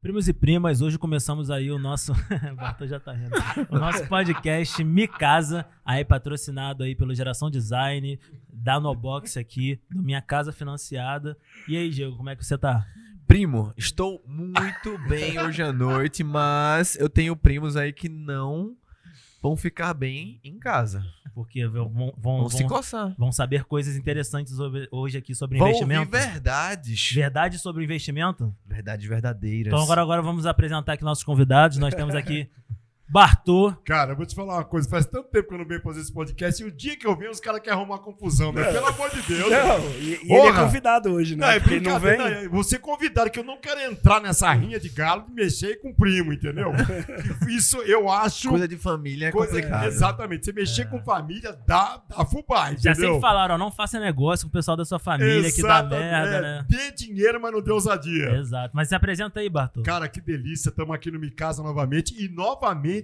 Primos e primas, hoje começamos aí o nosso. Bartô já tá rindo. O nosso podcast Mi Casa, aí patrocinado aí pelo Geração Design, da Nobox aqui, do Minha Casa Financiada. E aí, Diego, como é que você tá? Primo, estou muito bem hoje à noite, mas eu tenho primos aí que não vão ficar bem em casa. Porque vão, vão, vão, se coçar. vão saber coisas interessantes hoje aqui sobre Vão investimento. ouvir verdades. Verdade sobre investimento? Verdades verdadeiras. Então agora, agora vamos apresentar aqui nossos convidados. Nós temos aqui Bartô. Cara, eu vou te falar uma coisa. Faz tanto tempo que eu não venho fazer esse podcast e o dia que eu venho, os caras querem arrumar confusão, né? Pelo amor de Deus. né? Não, e, e ele é convidado hoje, né? Não, é Porque ele não vem. brincadeira, não, Você convidado, que eu não quero entrar nessa rinha de galo de mexer com o primo, entendeu? Isso eu acho. Coisa de família é coisa- complicado. Exatamente. Você mexer com família dá, dá fubá, Já entendeu? sempre falaram, ó, não faça negócio com o pessoal da sua família que dá Exato, merda, é, né? Dê dinheiro, mas não dê ousadia. Exato. Mas se apresenta aí, Bartô. Cara, que delícia. Estamos aqui no Mi Casa novamente. E novamente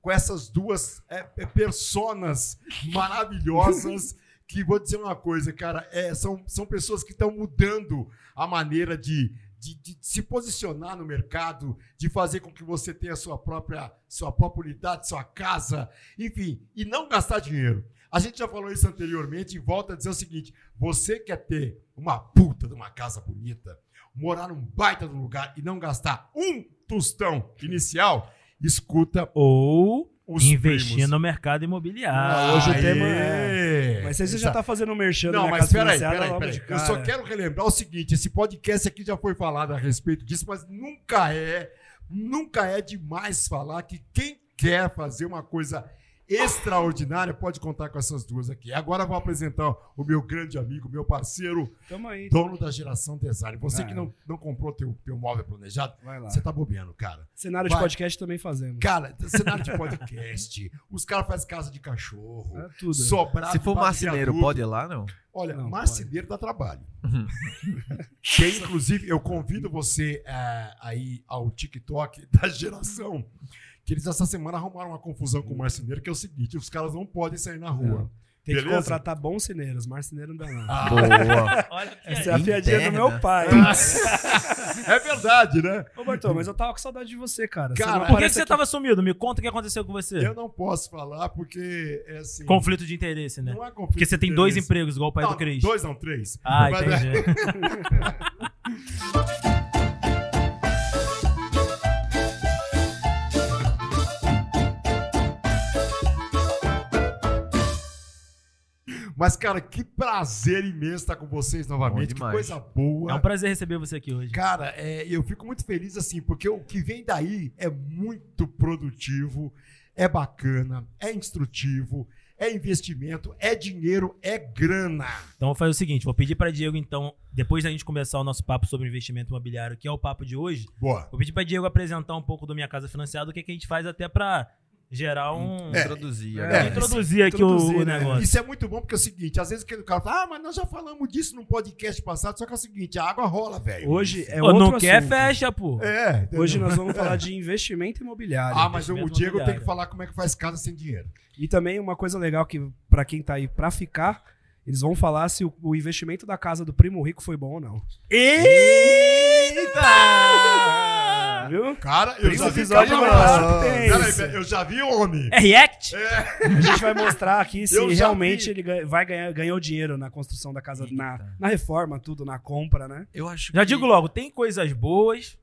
com essas duas é, é, personas maravilhosas. que vou dizer uma coisa, cara. é, são, são pessoas que estão mudando a maneira de, de, de se posicionar no mercado, de fazer com que você tenha sua própria, sua própria unidade, sua casa, enfim, e não gastar dinheiro. A gente já falou isso anteriormente e volta a dizer o seguinte: você quer ter uma puta de uma casa bonita, morar num baita um lugar e não gastar um tostão inicial, escuta Ou os investir primos. no mercado imobiliário. Ah, hoje o tema Aê! Mas você já Exato. tá fazendo um merchan Não, mas peraí, peraí, peraí. Eu só quero relembrar o seguinte: esse podcast aqui já foi falado a respeito disso, mas nunca é, nunca é demais falar que quem quer fazer uma coisa extraordinária pode contar com essas duas aqui. Agora eu vou apresentar o meu grande amigo, meu parceiro, Tamo aí. dono da geração design. Você Ah. que não, não comprou teu, teu móvel planejado, Vai lá. você tá bobeando, cara. Cenário de Vai. podcast também fazemos. Cara, cenário de podcast, os caras fazem casa de cachorro, É tudo. sobrado Se for de marceneiro, pode ir lá, não? Olha, Não, marceneiro dá trabalho. Tem, inclusive, eu convido você é, aí ao TikTok da geração, que eles essa semana arrumaram uma confusão com o marceneiro, que é o seguinte: os caras não podem sair na rua. Não. Tem que Beleza? contratar bons cineiros. Marceneiro não dá, não. Ah, Boa. Olha que Essa é a piadinha do meu pai. é verdade, né? Ô, Bartô, mas eu tava com saudade de você, cara. Cara, não Por que, que você aqui. tava sumido? Me conta o que aconteceu com você. Eu não posso falar porque é assim. Conflito de interesse, né? Não é conflito Porque você de tem dois empregos, igual o pai Não, do Cris. Dois, não, três. Ah, Mas, entendi. Mas, cara, que prazer imenso estar com vocês novamente. Que coisa boa. É um prazer receber você aqui hoje. Cara, é, eu fico muito feliz assim, porque o que vem daí é muito produtivo, é bacana, é instrutivo, é investimento, é dinheiro, é grana. Então vou fazer o seguinte, vou pedir para Diego então, depois da gente começar o nosso papo sobre investimento imobiliário, que é o papo de hoje, Boa. vou pedir para Diego apresentar um pouco do Minha Casa Financiada, o que, que a gente faz até para gerar um... É. Introduzir. É. agora. introduzir aqui introduzir, o, o né? negócio. Isso é muito bom porque é o seguinte, às vezes aquele cara fala, ah, mas nós já falamos disso num podcast passado, só que é o seguinte, a água rola, velho. Hoje é outro não quer, fecha, pô. É. entendeu? Hoje nós vamos falar de investimento imobiliário. Ah, mas o Diego tem que falar como é que faz casa sem dinheiro. E também uma coisa legal que pra quem tá aí pra ficar, eles vão falar se o, o investimento da casa do primo rico foi bom ou não. Eita! Viu? Cara, eu já vi episódio tem Peraí, peraí, eu já vi homem. É react? A gente vai mostrar aqui se realmente vi. ele vai ganhar ganhou dinheiro na construção da casa, na, na reforma, tudo, na compra, né? Eu acho Já que... digo logo, tem coisas boas,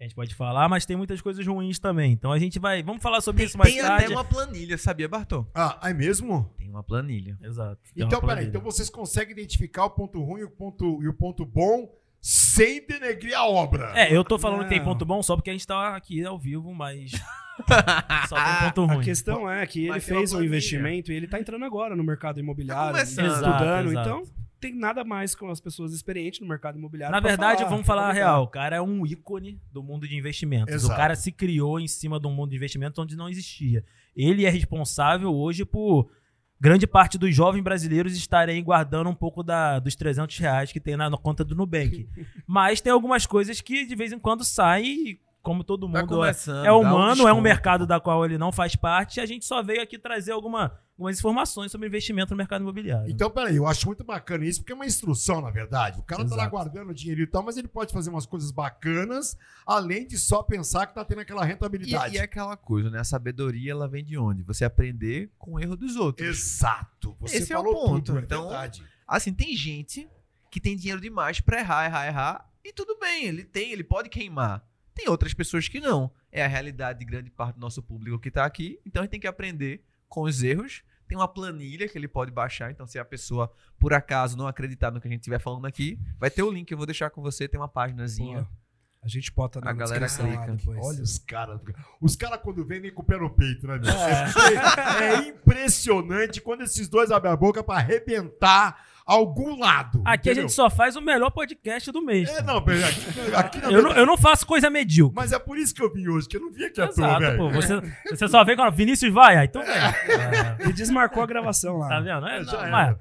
que a gente pode falar, mas tem muitas coisas ruins também. Então a gente vai, vamos falar sobre Tem, isso mais tem tarde. até uma planilha, sabia, Bartô? Ah, é mesmo? Tem uma planilha. Exato. Tem Então, peraí, então vocês conseguem identificar o ponto ruim o ponto, e o ponto bom sem denegrir a obra. É, eu tô falando que tem ponto bom só porque a gente tá aqui ao vivo, mas só tem ponto A ruim. questão é que ele Mas tem uma fez um planilha. investimento e ele tá entrando agora no mercado imobiliário, Tá começando. estudando, Exato, então tem nada mais com as pessoas experientes no mercado imobiliário. Na pra verdade, falar, vamos falar a real. O cara é um ícone do mundo de investimentos. Exato. O cara se criou em cima de um mundo de investimentos onde não existia. Ele é responsável hoje por grande parte dos jovens brasileiros estarem guardando um pouco da, dos 300 reais que tem na, na conta do Nubank. Mas tem algumas coisas que de vez em quando saem como todo Tá mundo é, começando, é dá um humano, é um mercado da qual ele não faz parte, a gente só veio aqui trazer alguma, algumas informações sobre investimento no mercado imobiliário. Então, peraí, eu acho muito bacana isso, porque é uma instrução, na verdade. O cara tá lá Exato. guardando dinheiro e tal, mas ele pode fazer umas coisas bacanas, além de só pensar que tá tendo aquela E, rentabilidade. e é aquela coisa, né? A sabedoria, ela vem de onde? Você aprender com o erro dos outros. Exato. Você Esse é o falou ponto. tudo, é Então, verdade. Assim, tem gente que tem dinheiro demais pra errar, errar, errar. E tudo bem, ele tem, ele pode queimar. Tem outras pessoas que não. É a realidade de grande parte do nosso público que tá aqui. Então a gente tem que aprender com os erros. Tem uma planilha que ele pode baixar. Então, se a pessoa, por acaso, não acreditar no que a gente estiver falando aqui, vai ter o link que eu vou deixar com você. Tem uma páginazinha. Pô, A gente bota na A galera clica. depois. Olha os caras. Os caras, quando vêm, nem com o pé no peito, né, bicho? É, é impressionante quando esses dois abrem a boca pra arrebentar algum lado. Aqui a entendeu? gente só faz o melhor podcast do mês. É, não, aqui, aqui na eu, não, verdade- eu não faço coisa medíocre. Mas é por isso que eu vim hoje, que eu não vim aqui à toa, Exato, velho. pô. Você, você só vem quando Vinícius vai, ah, então vem. Ele desmarcou a gravação lá. Tá vendo? É, É, já não,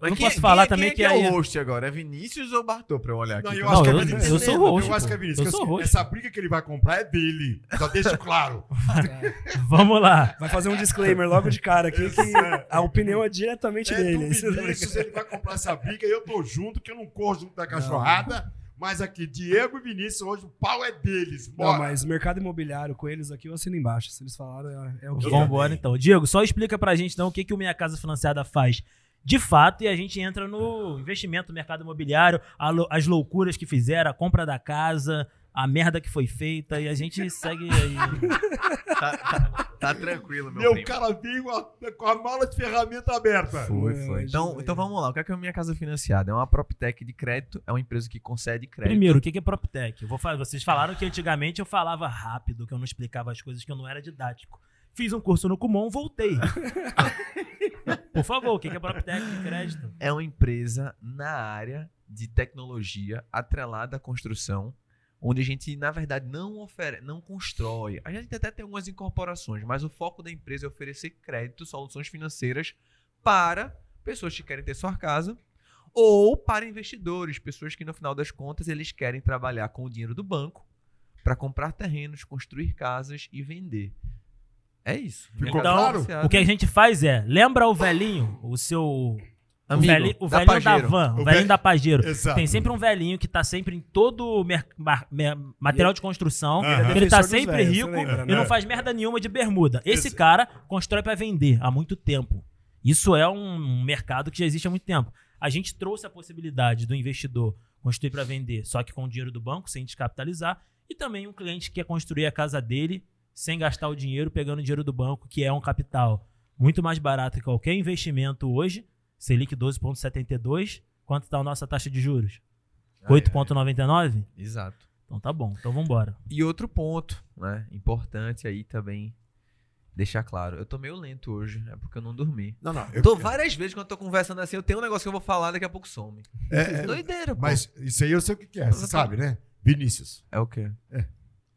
eu não Quem- posso falar quem- também quem que é, aí. é o host agora? É Vinícius ou Bartô pra eu olhar aqui? Não, eu Não, acho que é eu- Vinícius. eu sou host, Eu acho que é Vinícius. Eu que sou host. Essa briga que ele vai comprar é dele. Só deixa claro. Vamos lá. Vai fazer um disclaimer logo de cara aqui que a opinião é diretamente É do dele. É Vinícius, ele vai comprar essa briga e eu tô junto, que eu não corro junto da cachorrada. Mas aqui, Diego e Vinícius, hoje o pau é deles. Não, Bora. mas mercado imobiliário com eles aqui eu assino embaixo. Se eles falaram, é, é o que. Vamos embora então. Diego, só explica pra gente então o que, que o Minha Casa Financiada faz de fato e a gente entra no investimento no mercado imobiliário, as loucuras que fizeram, a compra da casa, a merda que foi feita e a gente segue aí. Tá, tá- tá tranquilo, meu, Meu primo. cara veio a- com a mala de ferramenta aberta. Foi, É, foi. Então, ajuda então vamos lá. O que é que é a minha casa financiada? É uma PropTech de crédito, é uma empresa que concede crédito. Primeiro, o que que é PropTech? Eu vou falar, vocês falaram que antigamente eu falava rápido, que eu não explicava as coisas, que eu não era didático. Fiz um curso no Kumon, voltei. Por favor, o que é PropTech de crédito? é uma empresa na área de tecnologia atrelada à construção, onde a gente, na verdade, não oferece, não constrói. A gente até tem algumas incorporações, mas o foco da empresa é oferecer crédito, soluções financeiras para pessoas que querem ter sua casa ou para investidores, pessoas que no final das contas eles querem trabalhar com o dinheiro do banco para comprar terrenos, construir casas e vender. É isso. Ficou Mercado claro? O que a gente faz é, lembra o velhinho, o seu... Amigo, o velhinho, o da velhinho da, van, o, O velhinho velho- da Pajero. Exato. Tem sempre um velhinho que tá sempre em todo mer- material de construção. Ele tá Defensor dos sempre velhos, rico lembra, e né? não faz merda nenhuma de bermuda. Esse Esse- cara constrói pra vender há muito tempo. Isso é um mercado que já existe há muito tempo. A gente trouxe a possibilidade do investidor construir pra vender, só que com o dinheiro do banco, sem descapitalizar, e também um cliente que quer construir a casa dele sem gastar o dinheiro, pegando o dinheiro do banco, que é um capital muito mais barato que qualquer investimento hoje. Selic 12,72. Quanto está a nossa taxa de juros? Ai, ai. 8,99? Exato. Então tá bom, então vambora. E outro ponto, né, importante aí também deixar claro. Eu tô meio lento hoje, é porque eu não dormi. Não, não. Eu Eu, tô várias vezes quando eu tô conversando assim, eu tenho um negócio que eu vou falar, daqui a pouco some. é, é, Doideira, pô. mas isso aí eu sei o que, que é, você sabe, né? Vinícius. É o quê? É.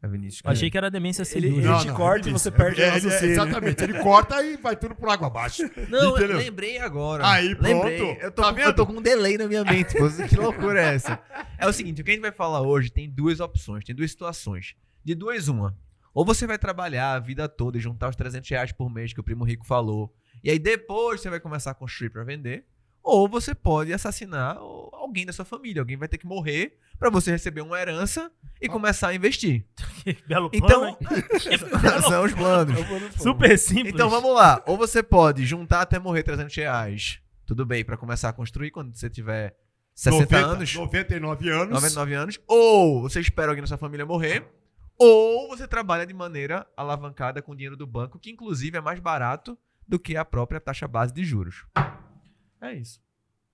É Vinícius. Eu achei que era demência Ele- senil. ele né? te corta e Vinícius. você perde É, o é. Exatamente, ele corta e vai tudo por água abaixo. Não, eu lembrei agora. Aí, pronto. Lembrei. Eu tô, Tá com- vendo? eu tô com um delay na minha mente. que loucura é essa? É o seguinte, o que a gente vai falar hoje tem duas opções, tem duas situações. De duas, uma. Ou você vai trabalhar a vida toda e juntar os 300 reais por mês que o Primo Rico falou. E aí depois você vai começar a construir pra vender. Ou você pode assassinar o- alguém da sua família. Alguém vai ter que morrer pra você receber uma herança e começar a investir. Que belo plano, Então, são os planos. Super simples. Então vamos lá. Ou você pode juntar até morrer 300 reais. Tudo bem, pra começar a construir quando você tiver 60 anos, 99 anos. 99 anos. Ou você espera alguém da sua família morrer. Ou você trabalha de maneira alavancada com dinheiro do banco, que inclusive é mais barato do que a própria taxa base de juros. É isso.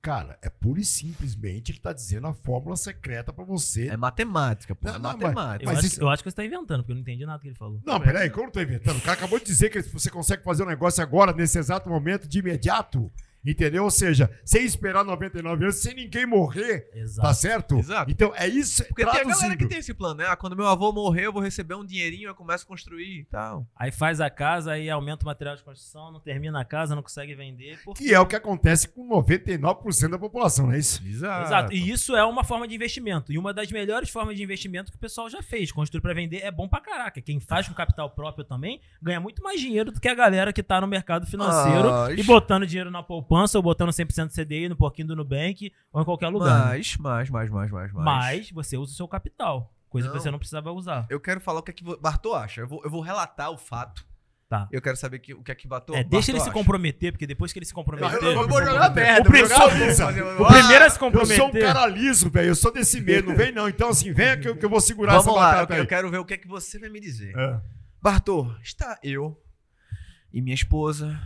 Cara, é pura e simplesmente ele tá dizendo a fórmula secreta pra você. É matemática, pô. Não, é não, mas- matemática. Eu, Mas acho, isso- eu acho que você tá inventando, porque eu não entendi nada que ele falou. Não, peraí, como eu tô inventando? O cara acabou de dizer que você consegue fazer um negócio agora, nesse exato momento, de imediato. Entendeu? Ou seja, sem esperar 99 anos, sem ninguém morrer, Exato. tá certo? Exato. Então é isso, Porque tem a galera que tem esse plano, né? Ah, quando meu avô morrer, eu vou receber um dinheirinho, eu começo a construir e tal. Aí faz a casa, aí aumenta o material de construção, não termina a casa, não consegue vender. Por... Que é o que acontece com 99% da população, não é isso? Exato. Exato. E isso é uma forma de investimento. E uma das melhores formas de investimento que o pessoal já fez. Construir pra vender é bom pra caraca. Quem faz com capital próprio também ganha muito mais dinheiro do que a galera que tá no mercado financeiro Ah, e botando dinheiro na poupança ou botando 100% CDI no porquinho do Nubank ou em qualquer lugar. né? Mais, mais, mais, mais, mais, mais. Mas você usa o seu capital. Coisa que Não. você não precisava usar. Eu quero falar o que é que o Bartô acha. Eu vou, eu vou relatar o fato. Tá. Eu quero saber que- o que é que Bartô É, deixa ele Bartô se acha. comprometer, porque depois que ele se comprometer. Eu- eu- eu vou jogar O merda. primeiro- vou jogar- Lisa, vou fazer- o primeiro a se Eu comprometer. sou um cara liso, velho. Eu sou desse medo. Não vem, não. Então, assim, venha que eu, que eu vou segurar Vamos essa lá, eu batata quero, eu aí. quero ver o que é que você vai me dizer. É. Bartô, está eu e minha esposa.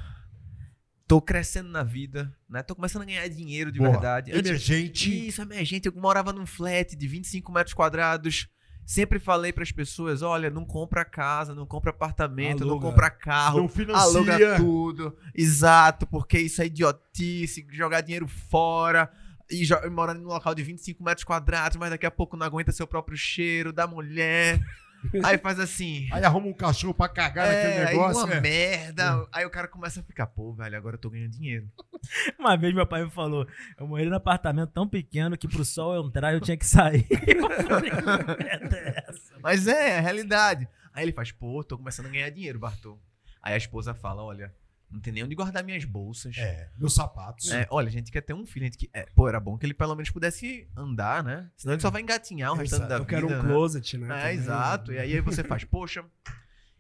Tô crescendo na vida, né? Tô começando a ganhar dinheiro de Boa. verdade. Antes- Emergente. Isso, emergente. Eu morava num flat de 25 metros quadrados. Sempre falei pras pessoas: olha, não compra casa, não compra apartamento, não Aluga. compra carro. Não financia. Aluga tudo. Exato, porque isso é idiotice, jogar dinheiro fora. E e morando num local de 25 metros quadrados, mas daqui a pouco não aguenta seu próprio cheiro da mulher. Aí faz assim. Aí arruma um cachorro pra cagar É, naquele aí negócio. uma é. merda. Aí o cara começa a ficar, pô, velho, agora eu tô ganhando dinheiro. Uma vez meu pai me falou: eu morei num apartamento tão pequeno que pro sol entrar eu tinha que sair. Eu falei, "Que merda é essa?" Mas é, é a realidade. Aí ele faz, pô, tô começando a ganhar dinheiro, Bartô. Aí a esposa fala, olha, não tem nem onde guardar minhas bolsas. É, meus sapatos. É, olha, a gente quer ter um filho. A gente que, é, pô, era bom que ele pelo menos pudesse andar, né? Senão ele só vai engatinhar o restante da Eu vida. quero um né? closet, né? É, também. exato. E aí você faz, poxa,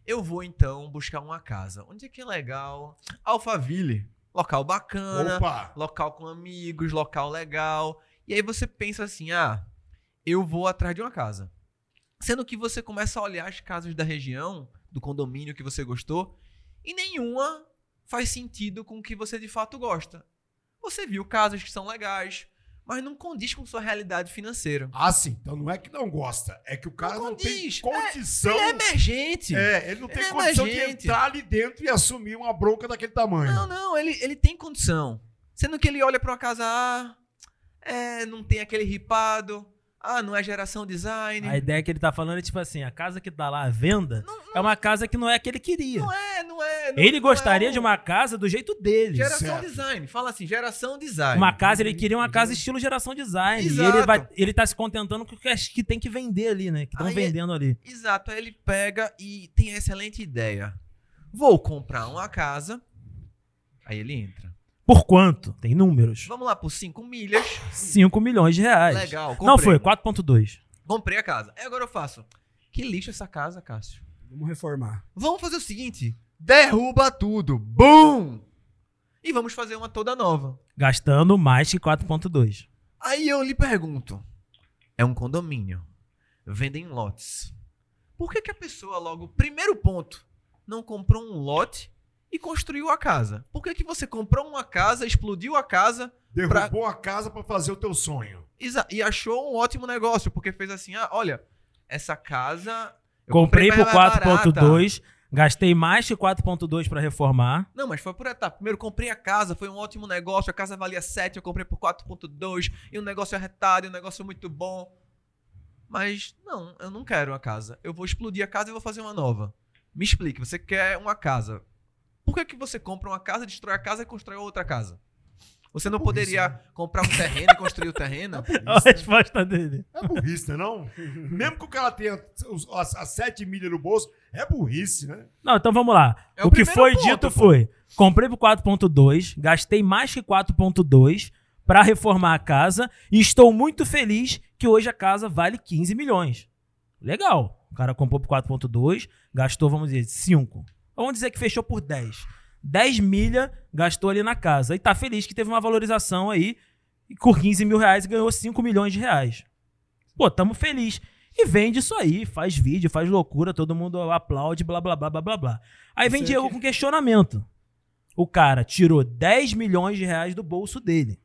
eu vou então buscar uma casa. Onde é que é legal? Alphaville. Local bacana, Opa! local com amigos, local legal. E aí você pensa assim, ah, eu vou atrás de uma casa. Sendo que você começa a olhar as casas da região, do condomínio que você gostou, e nenhuma faz sentido com o que você de fato gosta. Você viu casas que são legais, mas não condiz com sua realidade financeira. Ah, sim. Então não é que não gosta. É que o cara não, tem condiz. condição. Ele é emergente. É, ele não tem Ele é condição de entrar ali dentro e assumir uma bronca daquele tamanho. Não, não, ele, ele tem condição. Sendo que ele olha pra uma casa, ah, é, não tem aquele ripado, ah, não é geração design. A ideia que ele tá falando é tipo assim: a casa que tá lá à venda é uma casa que não é a que ele queria. Não é, não é. não- Ele não gostaria é um- de uma casa do jeito dele. Geração Certo. design. Fala assim, geração design. Uma casa, ele queria uma casa estilo geração design. E Exato. ele, vai, ele tá se contentando com o que, que tem que vender ali, né? Que estão vendendo ali. Exato, aí ele pega e tem a excelente ideia. Vou comprar uma casa. Aí ele entra. Por quanto? Tem números. Vamos lá, por 5 milhas. 5 milhões de reais. Legal, comprei. Não foi, 4.2. Comprei a casa. Aí agora eu faço. Que lixo essa casa, Cássio. Vamos reformar. Vamos fazer o seguinte: derruba tudo. Bum! E vamos fazer uma toda nova. Gastando mais que 4.2. Aí eu lhe pergunto: é um condomínio, vendem lotes. Por que, que a pessoa, logo, primeiro ponto, não comprou um lote e construiu a casa? Por que, que você comprou uma casa, explodiu a casa Derrubou a casa pra fazer o teu sonho. exa- e achou um ótimo negócio? Porque fez assim: ah, olha, essa casa. eu Comprei por mais barata. 4.2, gastei mais que 4.2 pra reformar. Não, mas foi por etapa. Primeiro comprei a casa, foi um ótimo negócio. A casa valia 7, eu comprei por 4.2 e o negócio é retado, e um negócio muito bom. Mas não, eu não quero a casa. Eu vou explodir a casa e vou fazer uma nova. Me explique, você quer uma casa. Por que, que você compra uma casa, destrói a casa e constrói outra casa? Você não Burrice, poderia né? comprar um terreno e construir o terreno? Olha a resposta dele. É burrice, né, não? Mesmo que o cara tenha as, as 7 milhas no bolso, é burrice, né? Não, então vamos lá. É o o que foi ponto, dito pô. foi: comprei por 4.2, gastei mais que 4.2 pra reformar a casa e estou muito feliz que hoje a casa vale 15 milhões. Legal. O cara comprou por 4.2, gastou, vamos dizer, 5. Vamos dizer que fechou por 10. 10 milha gastou ali na casa. E tá feliz que teve uma valorização aí e por 15 mil reais ganhou 5 milhões de reais. Pô, tamo feliz. E vende isso aí, faz vídeo, faz loucura, todo mundo aplaude, blá blá blá blá blá blá. Aí vem Isso Diego com questionamento. O cara tirou 10 milhões de reais do bolso dele.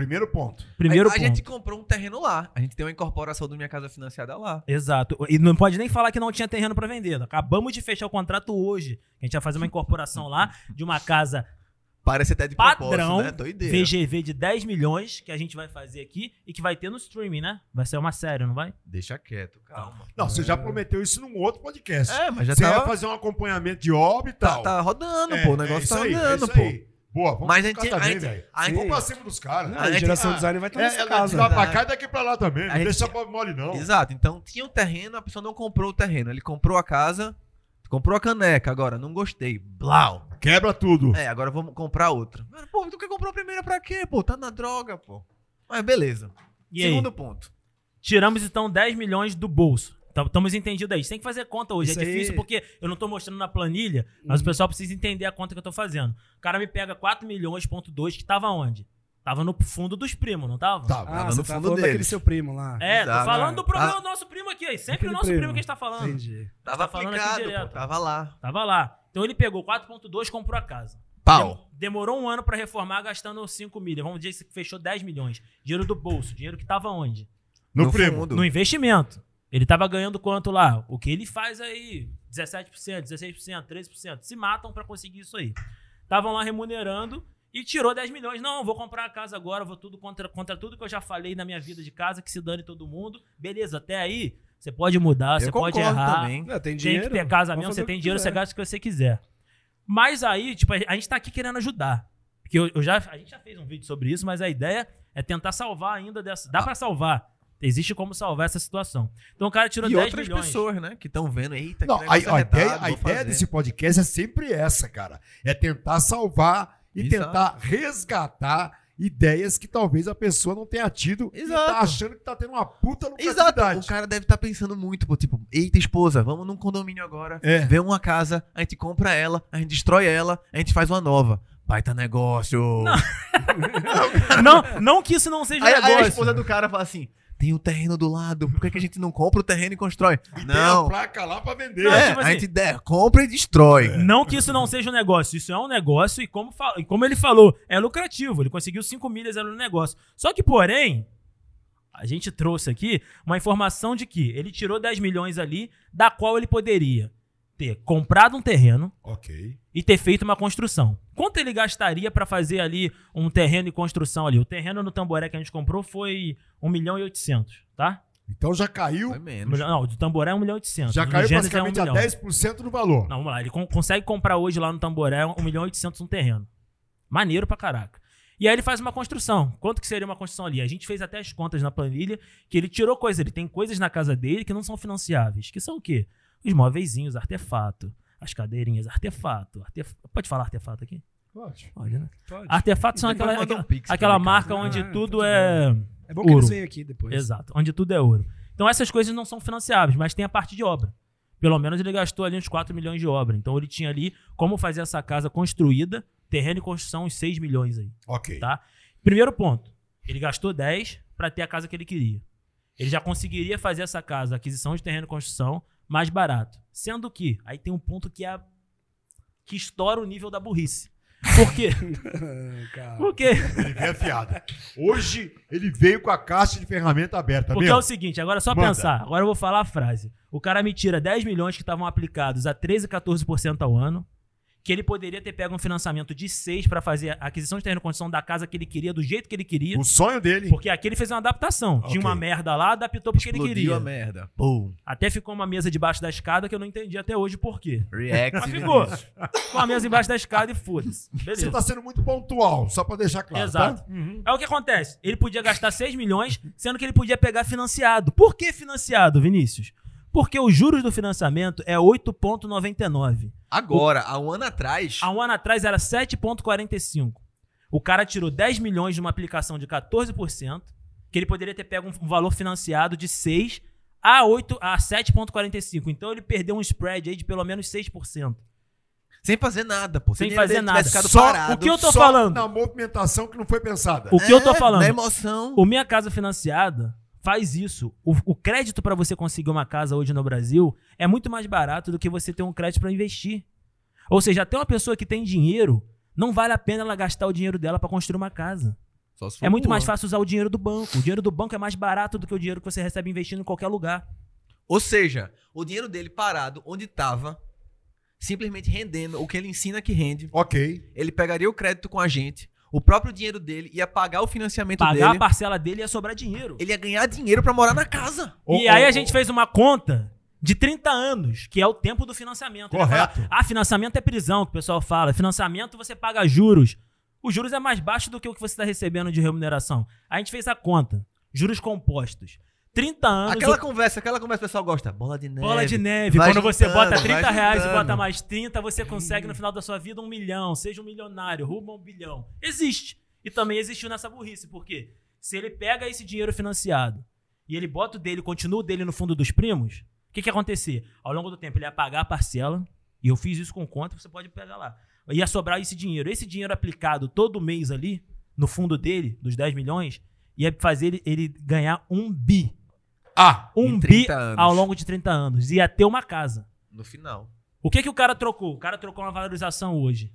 Primeiro ponto. Primeiro a, a ponto. gente comprou um terreno lá. A gente tem uma incorporação do Minha Casa Financiada lá. Exato. E não pode nem falar que não tinha terreno pra vender. Acabamos de fechar o contrato hoje. A gente vai fazer uma incorporação lá de uma casa Parece até de Padrão, propósito, né? Doideira. VGV de 10 milhões que a gente vai fazer aqui e que vai ter no streaming, né? Vai ser uma série, não vai? Deixa quieto, calma. Não, você já prometeu isso num outro podcast. É, mas já você tava- ia fazer um acompanhamento de obra e Tá, tal. tá rodando, É, pô. O é negócio isso tá aí, é rodando, isso pô. aí. Boa, vamos Mas a gente- também, velho. Vamos pra cima dos caras. A a geração design vai estar É, nessa ela casa. de lá pra né? cá e daqui pra lá também. Não A gente- deixa pra mole, não. Exato. Então tinha o terreno, a pessoa não comprou o terreno. Ele comprou a casa, comprou a caneca. Agora, não gostei. Blau. Quebra tudo. É, agora vamos comprar outra. Mas, pô, tu quer comprar a primeira pra quê, pô? Tá na droga, pô. Mas beleza. E aí? Segundo ponto. Tiramos então 10 milhões do bolso. Então, Estamos entendidos aí. Você tem que fazer conta hoje. Isso é aí- difícil porque eu não tô mostrando na planilha, mas Uhum. o pessoal precisa entender a conta que eu tô fazendo. O cara me pega 4 milhões, ponto 2, que tava onde? Tava no fundo dos primos, não tava? Tá, Ah, Tava no fundo daquele deles. seu primo lá. É, tô Exato. falando do problema Ah. do nosso primo aqui. aí. Sempre Aquele o nosso primo. primo. que a gente tá falando. Entendi. Tava Tá falando aqui aplicado, pô. direto. Tava lá. Tava lá. Então ele pegou 4.2 e comprou a casa. Pau. Dem- Demorou um ano pra reformar gastando 5 milhas. Vamos dizer que fechou 10 milhões. Dinheiro do bolso. Dinheiro que tava onde? No, No primo. fundo. No investimento. Ele tava ganhando quanto lá? O que ele faz aí? 17%, 16%, 13%. Se matam pra conseguir isso aí. Estavam lá remunerando e tirou 10 milhões. Não, vou comprar a casa agora, vou tudo contra, contra tudo que eu já falei na minha vida de casa, que se dane todo mundo. Beleza, até aí você pode mudar, Eu você pode errar. também. Não, tem Tem dinheiro. que ter casa mesmo, você tem dinheiro, você quiser. gasta o que você quiser. Mas aí, tipo, a gente tá aqui querendo ajudar. Porque eu, eu já, a gente já fez um vídeo sobre isso, mas a ideia é tentar salvar ainda dessa. Ah. Dá pra salvar. Existe como salvar essa situação. Então o cara tirou E 10 outras milhões. pessoas, né? Que estão vendo. Eita, Não, que a, a ideia, a ideia desse podcast é sempre essa, cara. É tentar salvar e Exato. tentar resgatar ideias que talvez a pessoa não tenha tido e Exato. tá achando que tá tendo uma puta Exato. lucratividade. O cara deve estar pensando muito, pô, tipo, eita, esposa, vamos num condomínio agora, É. vê uma casa, a gente compra ela, a gente destrói ela, a gente faz uma nova. Baita negócio. Não, não que isso não seja Aí, aí negócio. a esposa do cara fala assim: tem o terreno do lado, por que, que a gente não compra o terreno e constrói? E tem não. a placa lá pra vender. Não, É, tipo a assim- gente der, compra e destrói. Não que isso não seja um negócio, isso é um negócio e como, e como ele falou, é lucrativo. Ele conseguiu 5 milhas no negócio. Só que, porém, a gente trouxe aqui uma informação de que ele tirou 10 milhões ali, da qual ele poderia ter comprado um terreno Ok. e ter feito uma construção. Quanto ele gastaria pra fazer ali um terreno e construção ali? O terreno no Tamboré que a gente comprou foi 1 milhão e 800, tá? Então já caiu, Foi menos. Não, do Tamboré é 1 milhão e 800. já caiu Gênesis é 1 praticamente a milhão. 10% do valor. Não, vamos lá. Ele con- consegue comprar hoje lá no Tamboré 1 milhão e 800 um terreno. Maneiro pra caraca. E aí ele faz uma construção. Quanto que seria uma construção ali? A gente fez até as contas na planilha que ele tirou coisas. Ele tem coisas na casa dele que não são financiáveis. Que são o quê? Os móveizinhos, artefato. As cadeirinhas, artefato. artef- Pode falar artefato aqui? Pode. Pode, né? Pode. Artefatos são aquela, manda um aquela, pix aquela marca onde Ah, tudo é... É bom que eles Ouro. venham aqui depois. Exato, onde tudo é ouro. Então essas coisas não são financiáveis, mas tem a parte de obra. Pelo menos ele gastou ali uns 4 milhões de obra. Então ele tinha ali como fazer essa casa construída, terreno e construção, uns 6 milhões aí. Ok. Tá? Primeiro ponto, ele gastou 10 para ter a casa que ele queria. Ele já conseguiria fazer essa casa, aquisição de terreno e construção, mais barato. Sendo que, aí tem um ponto que é a- que estoura o nível da burrice. Por quê? Ele veio afiado. Hoje ele veio com a caixa de ferramenta aberta porque é mesmo. o seguinte, agora é só Manda. pensar. Agora eu vou falar a frase. O cara me tira 10 milhões que estavam aplicados a 13, 14% ao ano, que ele poderia ter pego um financiamento de 6 para fazer a aquisição de terreno construção da casa que ele queria, do jeito que ele queria. O sonho dele. Porque aqui ele fez uma adaptação. Tinha Ok. uma merda lá, adaptou porque ele Explodiu queria. a merda. Pum. Até ficou uma mesa debaixo da escada que eu não entendi até hoje por quê. React. Mas ficou. Ficou uma mesa embaixo da escada e foda-se. Beleza. Você tá sendo muito pontual, só pra deixar claro. Exato. Tá? Uhum. É o que acontece. Ele podia gastar 6 milhões, sendo que ele podia pegar financiado. Por que financiado, Vinícius? Porque os juros do financiamento é 8,99. Agora, há um ano atrás. Há um ano atrás era 7,45. O cara tirou 10 milhões de uma aplicação de 14%, que ele poderia ter pego um valor financiado de 6 a, 8, a 7,45. Então ele perdeu um spread aí de pelo menos 6%. Sem fazer nada, pô. Se Sem o fazer nada. Só parado, o que eu tô Só falando. na movimentação que não foi pensada. O que eu tô É, falando? Na emoção. O Minha Casa Financiada faz isso. O, o crédito para você conseguir uma casa hoje no Brasil é muito mais barato do que você ter um crédito para investir. Ou seja, até uma pessoa que tem dinheiro, não vale a pena ela gastar o dinheiro dela para construir uma casa. Só se for É muito boa. mais fácil usar o dinheiro do banco. O dinheiro do banco é mais barato do que o dinheiro que você recebe investindo em qualquer lugar. Ou seja, o dinheiro dele parado onde tava, simplesmente rendendo o que ele ensina que rende. Ok. Ele pegaria o crédito com a gente, o próprio dinheiro dele ia pagar o financiamento Pagar dele. a parcela dele ia sobrar dinheiro. Ele ia ganhar dinheiro pra morar na casa. E Ô, aí ô, a gente fez uma conta de 30 anos, que é o tempo do financiamento. Correto. fala, ah, financiamento é prisão, que o pessoal fala. Financiamento você paga juros. Os juros é mais baixo do que o que você está recebendo de remuneração. A gente fez a conta. Juros compostos. 30 anos. Aquela o- conversa, aquela conversa que o pessoal gosta. Bola de neve. Bola de neve. Vai Quando você bota 30 vai reais e bota mais 30, você consegue no final da sua vida um milhão. Seja um milionário, rumo a um bilhão. Existe. E também existiu nessa burrice. Por quê? Se ele pega esse dinheiro financiado e ele bota o dele, continua o dele no fundo dos primos, o que, que ia acontecer? Ao longo do tempo, ele ia pagar a parcela, e eu fiz isso com conta, você pode pegar lá. Ia sobrar esse dinheiro. Esse dinheiro aplicado todo mês ali, no fundo dele, dos 10 milhões, ia fazer ele, ele ganhar um bi. Ah, Um bi 30 anos. ao longo de 30 anos. Ia ter uma casa. No final. O que que o cara trocou? O cara trocou uma valorização hoje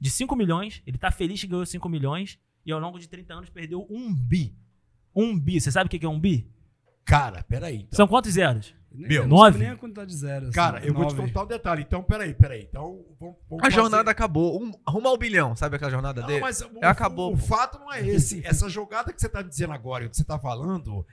de 5 milhões, ele tá feliz que ganhou 5 milhões e ao longo de 30 anos perdeu um bi. Um bi. Você sabe o que que é um bi? cara, peraí. Então. São quantos zeros? Meu, Eu não sei nove? nem a quantidade de zeros. Cara, assim, eu vou te nove. contar um detalhe. Então, peraí, peraí. Então, vamos, vamos A fazer- jornada acabou. Um, rumo ao bilhão. Sabe aquela jornada Não, dele? mas o, acabou, O, o fato não é esse. Essa jogada que você tá dizendo agora e o que você tá falando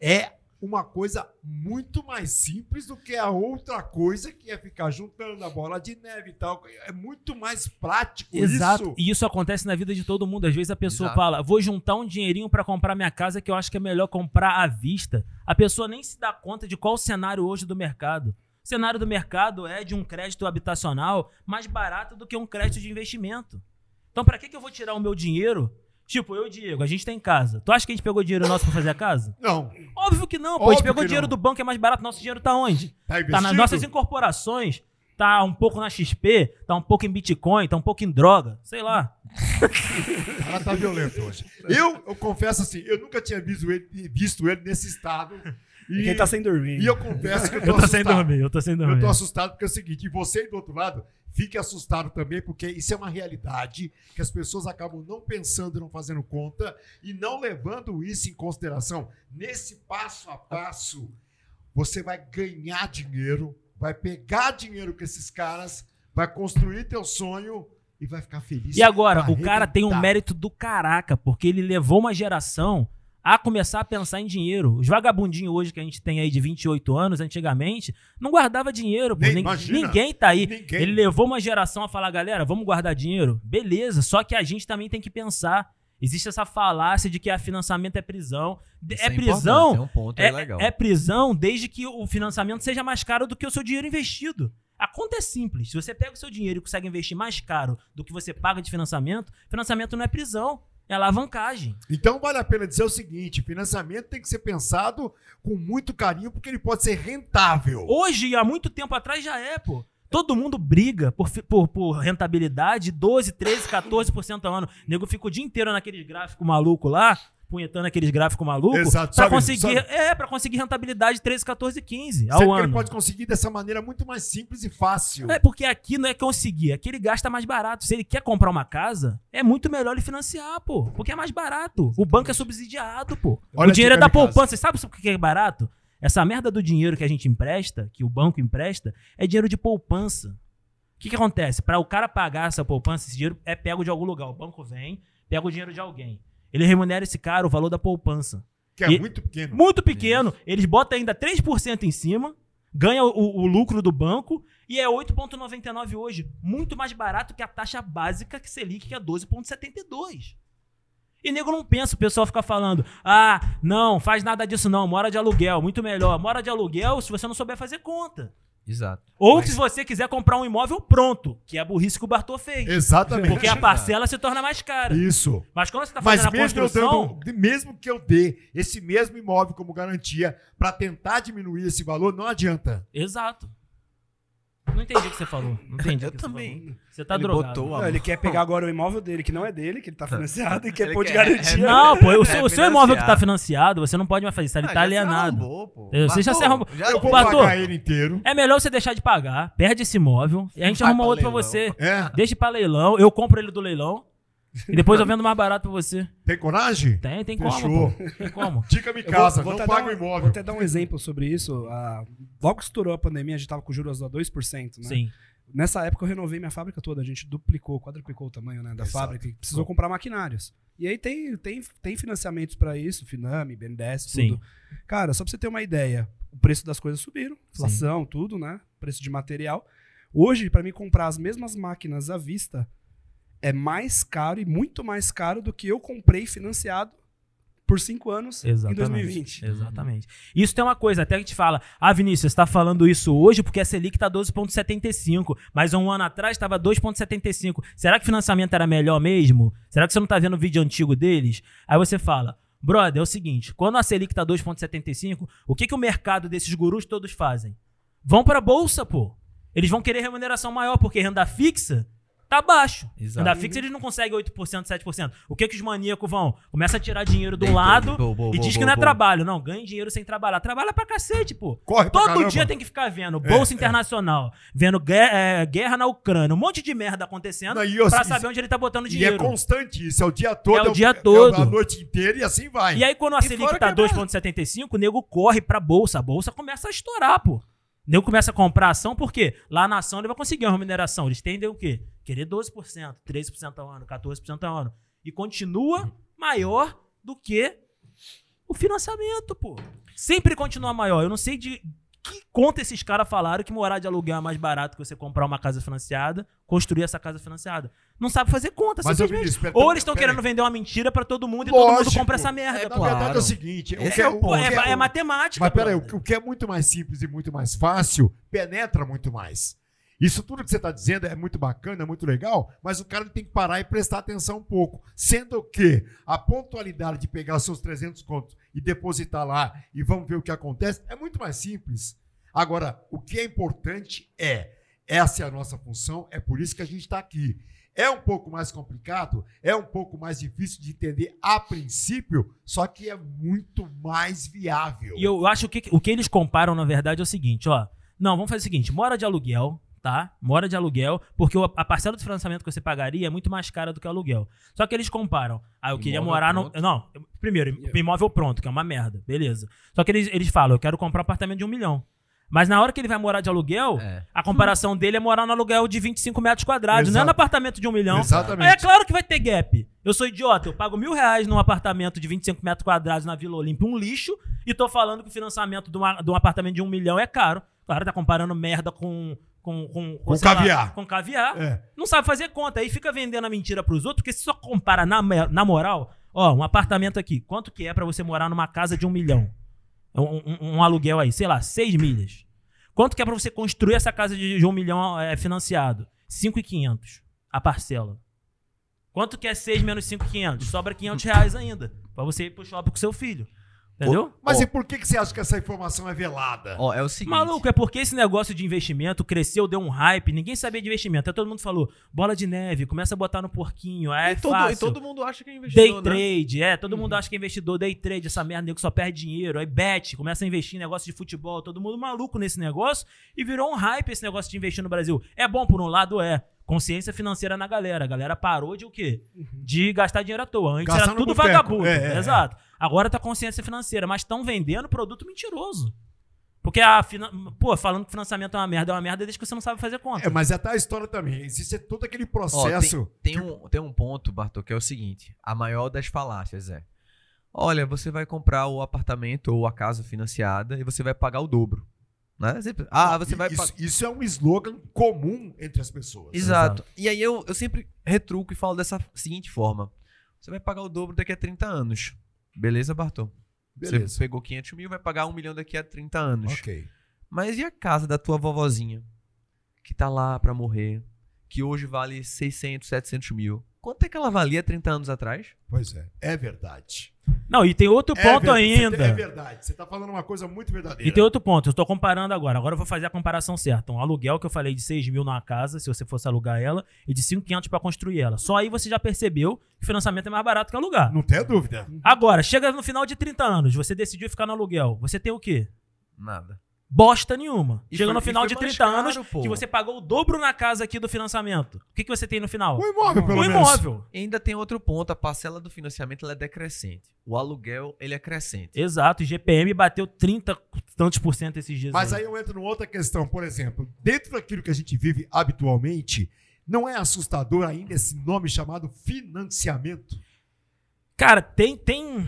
é uma coisa muito mais simples do que a outra coisa que é ficar juntando a bola de neve e tal. É muito mais prático Exato. isso. E isso acontece na vida de todo mundo. Às vezes a pessoa Exato. fala: vou juntar um dinheirinho pra comprar minha casa que eu acho que é melhor comprar à vista. A pessoa nem se dá conta de qual o cenário hoje do mercado. O cenário do mercado é de um crédito habitacional mais barato do que um crédito de investimento. Então, pra que, que eu vou tirar o meu dinheiro? Tipo, eu e o Diego, a gente tem casa. Tu acha que a gente pegou dinheiro nosso pra fazer a casa? Não. Óbvio que não, pô. A gente Óbvio pegou que dinheiro não. do banco, é mais barato. Nosso dinheiro tá onde? Tá Tá investido? nas nossas incorporações, tá um pouco na XP, tá um pouco em Bitcoin, tá um pouco em droga, sei lá. O cara tá violento hoje. Eu, eu confesso assim, eu nunca tinha visto ele, visto ele nesse estado. E, E quem tá sem dormir. e eu confesso que eu tô, Eu tô sem assustado. dormir, eu tô sem Eu dormir. tô assustado porque é o seguinte, e você aí do outro lado, fique assustado também, porque isso é uma realidade que as pessoas acabam não pensando e não fazendo conta e não levando isso em consideração. Nesse passo a passo, você vai ganhar dinheiro, vai pegar dinheiro com esses caras, vai construir teu sonho e vai ficar feliz. E agora, o cara tem um mérito do caraca, porque ele levou uma geração a começar a pensar em dinheiro. Os vagabundinhos hoje que a gente tem aí de 28 anos, antigamente, não guardava dinheiro. Nem-. Ninguém tá aí. Ninguém. Ele levou uma geração a falar, galera, vamos guardar dinheiro? Beleza, só que a gente também tem que pensar. Existe essa falácia de que a financiamento é prisão. Isso é importante, prisão É um ponto é, é, legal. é prisão desde que o financiamento seja mais caro do que o seu dinheiro investido. A conta é simples. Se você pega o seu dinheiro e consegue investir mais caro do que você paga de financiamento, financiamento não é prisão, é alavancagem. Então vale a pena dizer o seguinte: financiamento tem que ser pensado com muito carinho, porque ele pode ser rentável. Hoje, há muito tempo atrás, já é, pô. Todo mundo briga por, por, por rentabilidade, 12, 13, 14% ao ano. O nego fica o dia inteiro naqueles gráficos maluco lá, punhetando aqueles gráficos malucos, Exato, pra sabe- conseguir, sabe- é, pra conseguir rentabilidade 13, 14, 15 ao Sendo que ano. ele pode conseguir dessa maneira muito mais simples e fácil. É porque aqui não é conseguir, aqui ele gasta mais barato. Se ele quer comprar uma casa, é muito melhor ele financiar, pô. Porque é mais barato. O banco é subsidiado, pô. Olha o dinheiro é da poupança. Sabe por que é barato? Essa merda do dinheiro que a gente empresta, que o banco empresta, é dinheiro de poupança. O que, que acontece? Para o cara pagar essa poupança, esse dinheiro é pego de algum lugar. O banco vem, pega o dinheiro de alguém. Ele remunera esse cara o valor da poupança. Que é E- muito pequeno. Muito pequeno. Eles botam ainda 3% em cima, ganha o, o lucro do banco e é 8,99 hoje. Muito mais barato que a taxa básica que Selic, que é 12,72. E nego não pensa, o pessoal fica falando: ah, não, faz nada disso não, mora de aluguel, muito melhor. Mora de aluguel se você não souber fazer conta. Exato. Ou Mas- se você quiser comprar um imóvel pronto, que é a burrice que o Bartô fez. Exatamente. Porque a parcela se torna mais cara. Isso. Mas quando você tá Mas fazendo a mesmo, eu construção. dando, mesmo que eu dê esse mesmo imóvel como garantia para tentar diminuir esse valor, não adianta. Exato. Não entendi o que você falou. Não entendi. Eu que também. falou. Você tá Ele drogado. botou Não, ele quer pegar agora o imóvel dele, que não é dele, que ele tá financiado, e quer Ele pôr de garantia. Não, pô, o seu, É o seu imóvel que tá financiado. você não pode mais fazer isso, ele Ah, tá já se alienado. arrombou, pô. Você já se arrombou. já- Eu vou Bartô, pagar ele inteiro. É melhor você deixar de pagar, perde esse imóvel e a gente Vai arruma pra outro pra leilão. você. É. Deixa pra leilão, eu compro ele do leilão e depois eu vendo mais barato pra você. Tem coragem? Tem, tem Fechou. como, pô. Tem como. Dica-me Eu vou- casa, vou não até paga o um- Vou imóvel. até dar um exemplo sobre isso. Ah, logo que estourou a pandemia, a gente tava com juros a 2%, né? Sim. Nessa época eu renovei minha fábrica toda, a gente duplicou, quadruplicou o tamanho né, da Exato. fábrica e precisou comprar maquinários. E aí tem, tem, tem financiamentos para isso, Finame, BNDES, Sim. tudo. Cara, só pra você ter uma ideia, o preço das coisas subiram, inflação, tudo, né? Preço de material. Hoje, para mim comprar as mesmas máquinas à vista, é mais caro e muito mais caro do que eu comprei financiado por cinco anos em Exatamente. 2020. Exatamente. Isso tem uma coisa, até que a gente fala, ah, Vinícius, você tá falando isso hoje porque a Selic tá 12,75, mas um ano atrás estava 2,75. Será que o financiamento era melhor mesmo? Será que você não tá vendo o vídeo antigo deles? Aí você fala, brother, é o seguinte, quando a Selic tá 2,75, o que, que o mercado desses gurus todos fazem? Vão pra bolsa, pô. Eles vão querer remuneração maior, porque renda fixa tá baixo. Exato. Renda fixa eles não conseguem 8%, 7%. O que que os maníacos vão? Começa a tirar dinheiro do lado trade. Boa, boa, e boa, diz que não é trabalho. Não, ganha dinheiro sem trabalhar. Trabalha pra cacete, pô. Corre pra Todo caramba. dia tem que ficar vendo Bolsa Internacional, vendo guerra, é, guerra na Ucrânia, um monte de merda acontecendo Não, eu- pra isso- saber onde ele tá botando E é dinheiro. constante isso, é o dia todo. É o dia todo. a noite inteira e assim vai. E aí, quando a E Selic tá que é 2,75, o nego corre pra bolsa. A bolsa começa a estourar, pô. O nego começa a comprar ação, porque lá na ação ele vai conseguir uma remuneração. Eles tendem o quê? Querer 12%, 13% ao ano, 14% ao ano. E continua maior do que o financiamento, pô. Sempre continua maior. Eu não sei de que conta esses caras falaram que morar de aluguel é mais barato que você comprar uma casa financiada, construir essa casa financiada. Não sabe fazer conta, Mas, simplesmente. Pera- Ou eles estão querendo aí. vender uma mentira pra todo mundo e todo mundo Lógico. compra essa merda, É, na pô. verdade é Claro. o seguinte. Esse é o o é, que é matemática. Mas peraí, o que é muito mais simples e muito mais fácil penetra muito mais. Isso tudo que você está dizendo é muito bacana, é muito legal, mas o cara tem que parar e prestar atenção um pouco. Sendo que a pontualidade de pegar seus 300 contos e depositar lá e vamos ver o que acontece é muito mais simples. Agora, o que é importante é, essa é a nossa função, é por isso que a gente está aqui. É um pouco mais complicado, é um pouco mais difícil de entender a princípio, só que é muito mais viável. E eu acho que o que eles comparam, na verdade, é o seguinte, ó. Não, vamos fazer o seguinte: mora de aluguel, tá? Mora de aluguel, porque a parcela do financiamento que você pagaria é muito mais cara do que o aluguel. Só que eles comparam. Ah, eu queria Imóvel morar no. pronto. Não, primeiro, imóvel pronto, que é uma merda, beleza. Só que eles, eles falam, eu quero comprar um apartamento de um milhão. Mas na hora que ele vai morar de aluguel, É. a comparação dele é morar no aluguel de 25 metros quadrados, não é Exato. no apartamento de um milhão. Exatamente. Aí é claro que vai ter gap. Eu sou idiota, eu pago mil reais num apartamento de 25 metros quadrados na Vila Olímpia, um lixo, e tô falando que o financiamento de, uma- de um apartamento de um milhão é caro. Claro, tá comparando merda com. Com, com, Com sei lá, caviar. com caviar. É. Não sabe fazer conta. Aí fica vendendo a mentira pros outros, porque se só compara na, na moral, ó, um apartamento aqui, quanto que é pra você morar numa casa de um milhão? Um, um- um aluguel aí, sei lá, seis milhas. Quanto que é pra você construir essa casa de, de um milhão é, financiado? 5,500 a parcela. Quanto que é 6 menos 5,500? Sobra 500 reais ainda. Pra você ir pro shopping com seu filho. Entendeu? Mas Ó. e por que, que você acha que essa informação é velada? Ó, é o seguinte. Maluco, é porque esse negócio de investimento cresceu, deu um hype, ninguém sabia de investimento. Aí todo mundo falou, bola de neve, começa a botar no porquinho, aí é e, todo, fácil. e todo mundo acha que é Day investidor, né? trade, é, todo mundo acha que é investidor, day trade, essa merda, nego só perde dinheiro, aí bet, começa a investir em negócio de futebol, todo mundo maluco nesse negócio, e virou um hype esse negócio de investir no Brasil. É bom por um lado, é. Consciência financeira na galera. A galera parou de o quê? De gastar dinheiro à toa. Antes Gastar era tudo vagabundo. É, é, é. Agora tá consciência financeira, mas estão vendendo produto mentiroso. Porque a fina... Pô, falando que financiamento é uma merda, é uma merda desde que você não sabe fazer conta. É, mas é tá a história também. Existe todo aquele Ó, processo. tem, tem um, tem um ponto, Bartô, que é o seguinte: a maior das falácias é: olha, você vai comprar o apartamento ou a casa financiada e você vai pagar o dobro. Né? Ah, você vai isso, pagar. isso é um slogan comum entre as pessoas. Exato. E aí eu, eu sempre retruco e falo dessa seguinte forma: você vai pagar o dobro daqui a 30 anos. Beleza, Bartô? Você Beleza. pegou 500 mil, vai pagar um milhão daqui a 30 anos. Ok. Mas e a casa da tua vovozinha? Que tá lá pra morrer. Que hoje vale 600, 700 mil. Quanto é que ela valia 30 anos atrás? Pois é. É verdade. Não, e tem outro É ponto verdade. ainda. É verdade. Você tá falando uma coisa muito verdadeira. E tem outro ponto, eu tô comparando agora. Agora eu vou fazer a comparação certa. Um aluguel que eu falei de 6 mil numa casa, se você fosse alugar ela, e de 5,500 pra construir ela. Só aí você já percebeu que o financiamento é mais barato que alugar. Não tem dúvida. Agora, chega no final de 30 anos, você decidiu ficar no aluguel. Você tem o quê? Nada. Bosta nenhuma. E Chega foi- no final de mais 30 anos caro, pô. que você pagou o dobro na casa aqui do financiamento. O que, que você tem no final? O imóvel, pelo O menos. imóvel. E ainda tem outro ponto, a parcela do financiamento ela é decrescente. O aluguel, ele é crescente. Exato, o GPM bateu 30 tantos por cento esses dias. Mas aí eu entro numa outra questão, por exemplo, dentro daquilo que a gente vive habitualmente, não é assustador ainda esse nome chamado financiamento? Cara, tem, tem.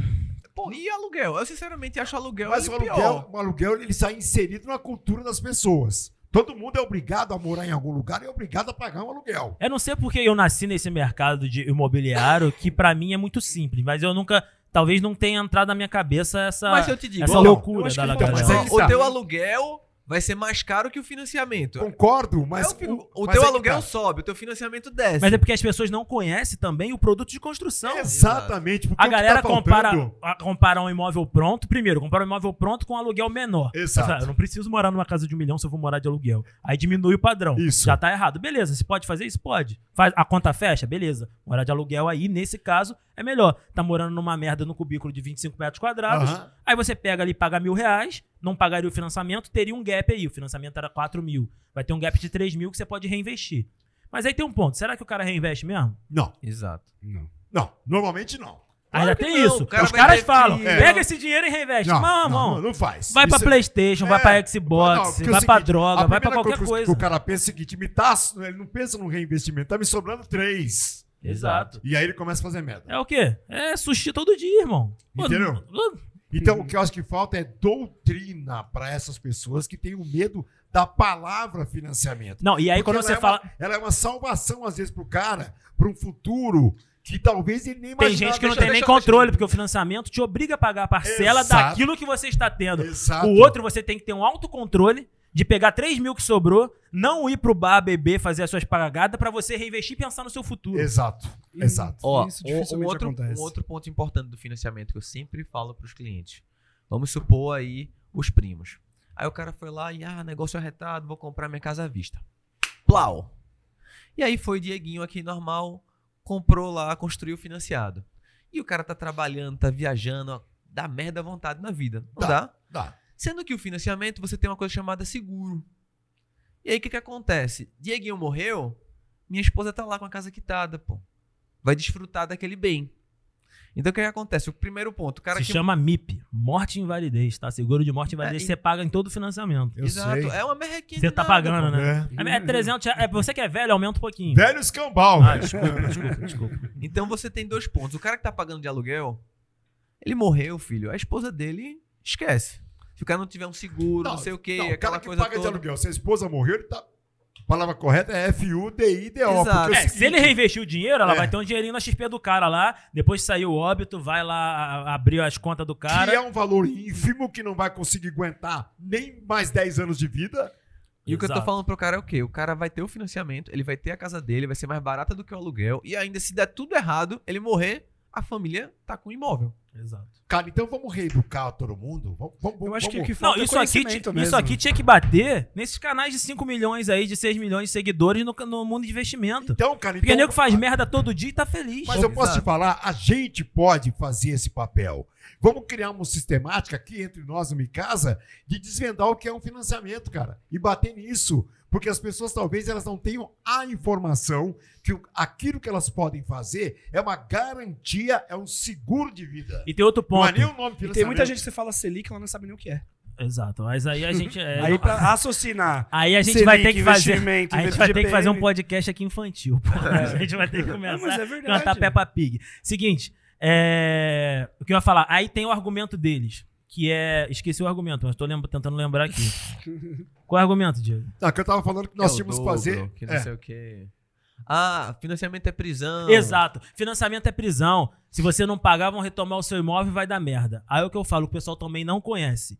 Pô, e aluguel? Eu sinceramente acho aluguel Mas o pior. aluguel, o aluguel ele está inserido na cultura das pessoas. Todo mundo é obrigado a morar em algum lugar e é obrigado a pagar um aluguel. Eu não sei porque eu nasci nesse mercado de imobiliário, que pra mim é muito simples, mas eu nunca. Talvez não tenha entrado na minha cabeça essa, Mas eu te digo, essa eu loucura da então, galera. mas aí o tá. teu aluguel vai ser mais caro que o financiamento. Concordo, mas É o, o mas teu que aluguel tá. sobe, o teu financiamento desce. Mas é porque as pessoas não conhecem também o produto de construção. Exatamente. porque A galera tá compara, a- compara um imóvel pronto. Primeiro, compara um imóvel pronto com um aluguel menor. Exato. Fala, Eu não preciso morar numa casa de um milhão se eu vou morar de aluguel. Aí diminui o padrão. Isso. Já tá errado. Beleza, você pode fazer isso? Pode. Faz, a conta fecha? Beleza. Morar de aluguel aí, nesse caso, é melhor. Tá morando numa merda no cubículo de 25 metros quadrados. Aham. Aí você pega ali, paga mil reais, não pagaria o financiamento, teria um gap aí. O financiamento era 4 mil. Vai ter um gap de 3 mil que você pode reinvestir. Mas aí tem um ponto. Será que o cara reinveste mesmo? Não, Exato. Não. não, normalmente não. Ainda que tem não, isso. cara Os vai caras falam, que- pega esse dinheiro e reinveste. Não, Não, não, irmão. não, não faz. Vai pra Isso- Playstation, vai É. pra Xbox, porque é vai pra seguinte, droga, a vai pra qualquer que coisa. O cara pensa o seguinte, me tá, ele não pensa no reinvestimento, tá me sobrando três. Exato. E aí ele começa a fazer merda. É o quê? É sushi todo dia, irmão. Pô, Entendeu? n- Então, o que eu acho que falta é doutrina para essas pessoas que têm o medo da palavra financiamento. Não, e aí Porque quando você é fala. Uma, ela é uma salvação, às vezes, pro cara, para um futuro que talvez ele nem Tem gente que não Deixa- tem nem deixa- controle, porque o financiamento te obriga a pagar a parcela Exato. daquilo que você está tendo. Exato. O outro, você tem que ter um autocontrole de pegar 3 mil que sobrou, não ir pro bar beber, fazer as suas pagadas, pra você reinvestir e pensar no seu futuro. Exato. Exato. Ó, Isso um, um dificilmente outro, acontece. um outro ponto importante do financiamento que eu sempre falo pros clientes. Vamos supor aí os primos. Aí o cara foi lá e, ah, negócio arretado, vou comprar minha casa à vista. Plau! E aí foi Dieguinho aqui normal, comprou lá, construiu financiado. E o cara tá trabalhando, tá viajando, ó, dá merda à vontade na vida. Não Dá. dá? Dá. Sendo que o financiamento você tem uma coisa chamada seguro. E aí o que, que acontece? Dieguinho morreu, minha esposa tá lá com a casa quitada, pô. Vai desfrutar daquele bem. Então o que, que acontece? O primeiro ponto, o cara Se que. chama MIP, morte e invalidez, tá? Seguro de morte e invalidez, É, e- você paga em todo o financiamento. Eu Exato, sei. é uma merrequinha. Você tá nada, pagando, pô. né? É. É 300 reais. É, você que é velho, aumenta um pouquinho. Velho escambau. Ah, desculpa, desculpa, desculpa. Então você tem dois pontos. O cara que tá pagando de aluguel, ele morreu, filho. A esposa dele esquece. Se o cara não tiver um seguro, não, sei o quê, não, o aquela cara que coisa paga de toda. aluguel, se a esposa morreu, ele tá. A palavra correta é F-U-D-I-D-O. Exato. é o É, se ele seguinte, reinvestir o dinheiro, ela É. vai ter um dinheirinho na XP do cara lá. Depois de sair o óbito, vai lá abrir as contas do cara. Que é um valor ínfimo que não vai conseguir aguentar nem mais 10 anos de vida. E o que eu tô Exato. falando pro cara é o quê? O cara vai ter o financiamento, ele vai ter a casa dele, vai ser mais barata do que o aluguel. E ainda, se der tudo errado, ele morrer, a família tá com o imóvel. Exato. Cara, então vamos reeducar todo mundo? Vamos, vamos, Eu acho que o vamos- que Não, isso é aqui, conhecimento ti- mesmo. isso aqui tinha que bater nesses canais de 5 milhões aí, de 6 milhões de seguidores no, no mundo de investimento. Então, cara, Porque então, nego faz merda todo dia e tá feliz. Mas eu posso Exato. te falar, a gente pode fazer esse papel. Vamos criar uma sistemática aqui entre nós no Micasa de desvendar o que é um financiamento, cara, e bater nisso, porque as pessoas talvez elas não tenham a informação que aquilo que elas podem fazer é uma garantia, é um seguro de vida. E tem outro Não é ponto. nem o nome E tem muita gente que você fala Selic, ela não sabe nem o que é. Exato, mas aí a gente. é, Aí pra raciocinar. aí a gente Selic, vai ter que fazer. A gente vai ter que fazer um podcast aqui infantil. pô. A gente vai ter que Não, mas começar é a cantar Peppa Pig. Seguinte, é, o que eu ia falar? Aí tem o argumento deles, que é. Esqueci o argumento, mas tô lembra- tentando lembrar aqui. Qual é o argumento, Diego? Não, que eu tava falando que nós É tínhamos que dobro, fazer. Que não é, sei o quê. Ah, financiamento é prisão. Exato. Financiamento é prisão. Se você não pagar, vão retomar o seu imóvel e vai dar merda. Aí é o que eu falo, o pessoal também não conhece.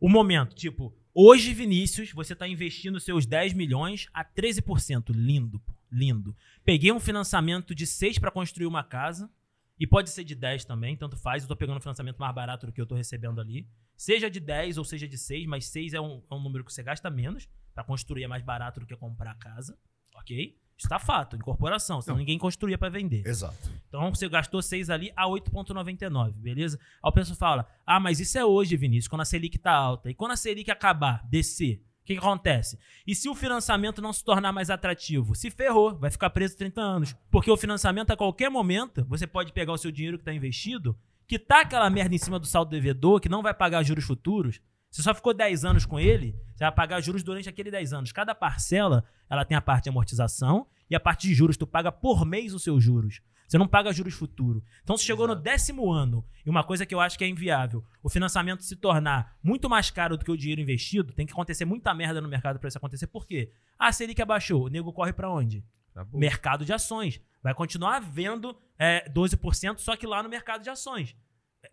O momento, tipo, hoje, Vinícius, você tá investindo seus 10 milhões a 13%. Lindo, pô, lindo. Peguei um financiamento de 6 para construir uma casa. E pode ser de 10 também, tanto faz. Eu tô pegando um financiamento mais barato do que eu tô recebendo ali. Seja de 10 ou seja de 6, mas 6 é um, é um número que você gasta menos. Para construir é mais barato do que comprar a casa. Ok? Isso tá fato, incorporação, senão Não. ninguém construía para vender. Exato. Então você gastou 6 ali a 8,99, beleza? Aí o pessoal fala: ah, mas isso é hoje, Vinícius, quando a Selic tá alta. E quando a Selic acabar, descer, que, que acontece? E se o financiamento não se tornar mais atrativo? Se ferrou, vai ficar preso 30 anos. Porque o financiamento, a qualquer momento, você pode pegar o seu dinheiro que está investido, que tá aquela merda em cima do saldo devedor, que não vai pagar juros futuros. Você só ficou 10 anos com ele, você vai pagar juros durante aqueles 10 anos. Cada parcela, ela tem a parte de amortização e a parte de juros. Tu paga por mês os seus juros. Você não paga juros futuro. Então, se chegou no décimo ano, e uma coisa que eu acho que é inviável, o financiamento se tornar muito mais caro do que o dinheiro investido, tem que acontecer muita merda no mercado para isso acontecer. Por quê? Ah, a Selic abaixou, o nego corre para onde? Acabou. Mercado de ações. Vai continuar havendo é, 12%, só que lá no mercado de ações.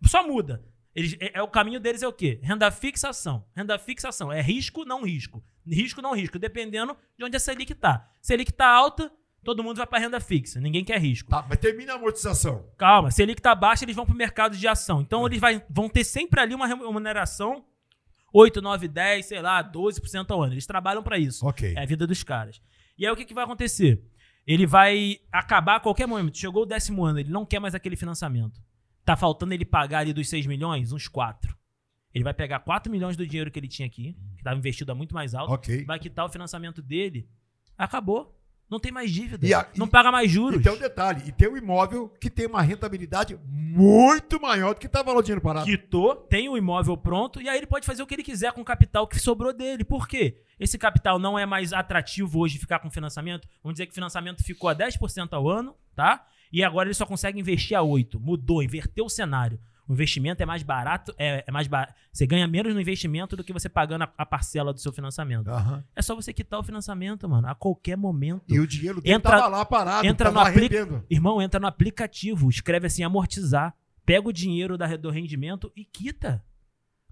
Só muda. Eles, é, é o caminho deles é o quê? Renda fixação. Renda fixação. É risco, não risco. Risco, não risco. Dependendo de onde a Selic tá. Selic tá alta, todo mundo vai para renda fixa. Ninguém quer risco. Tá, mas termina a amortização. Calma, Selic tá baixa, eles vão pro mercado de ação. Então eles vai- vão ter sempre ali uma remuneração 8, 9, 10, sei lá, 12% ao ano. Eles trabalham para isso. Ok. É a vida dos caras. E aí o que, que vai acontecer? Ele vai acabar a qualquer momento. Chegou o décimo ano, ele não quer mais aquele financiamento. Tá faltando ele pagar ali dos 6 milhões, uns 4. Ele vai pegar 4 milhões do dinheiro que ele tinha aqui, que estava investido a muito mais alto, Ok. vai quitar o financiamento dele. Acabou. Não tem mais dívida. A- não e- paga mais juros. E tem um detalhe, e tem um imóvel que tem uma rentabilidade muito maior do que tá valor do dinheiro parado. quitou, tem o imóvel pronto, e aí ele pode fazer o que ele quiser com o capital que sobrou dele. Por quê? Esse capital não é mais atrativo hoje ficar com financiamento. Vamos dizer que o financiamento ficou a 10% ao ano, tá? E agora ele só consegue investir a 8%. Mudou, inverteu o cenário. O investimento é mais barato, é, é mais Você ganha menos no investimento do que você pagando a, a parcela do seu financiamento. Aham. É só você quitar o financiamento, mano, a qualquer momento. E o dinheiro dele Entra- tava lá parado, entra no apli- rendendo. Irmão, entra no aplicativo, escreve assim, amortizar. Pega o dinheiro da, do rendimento e quita.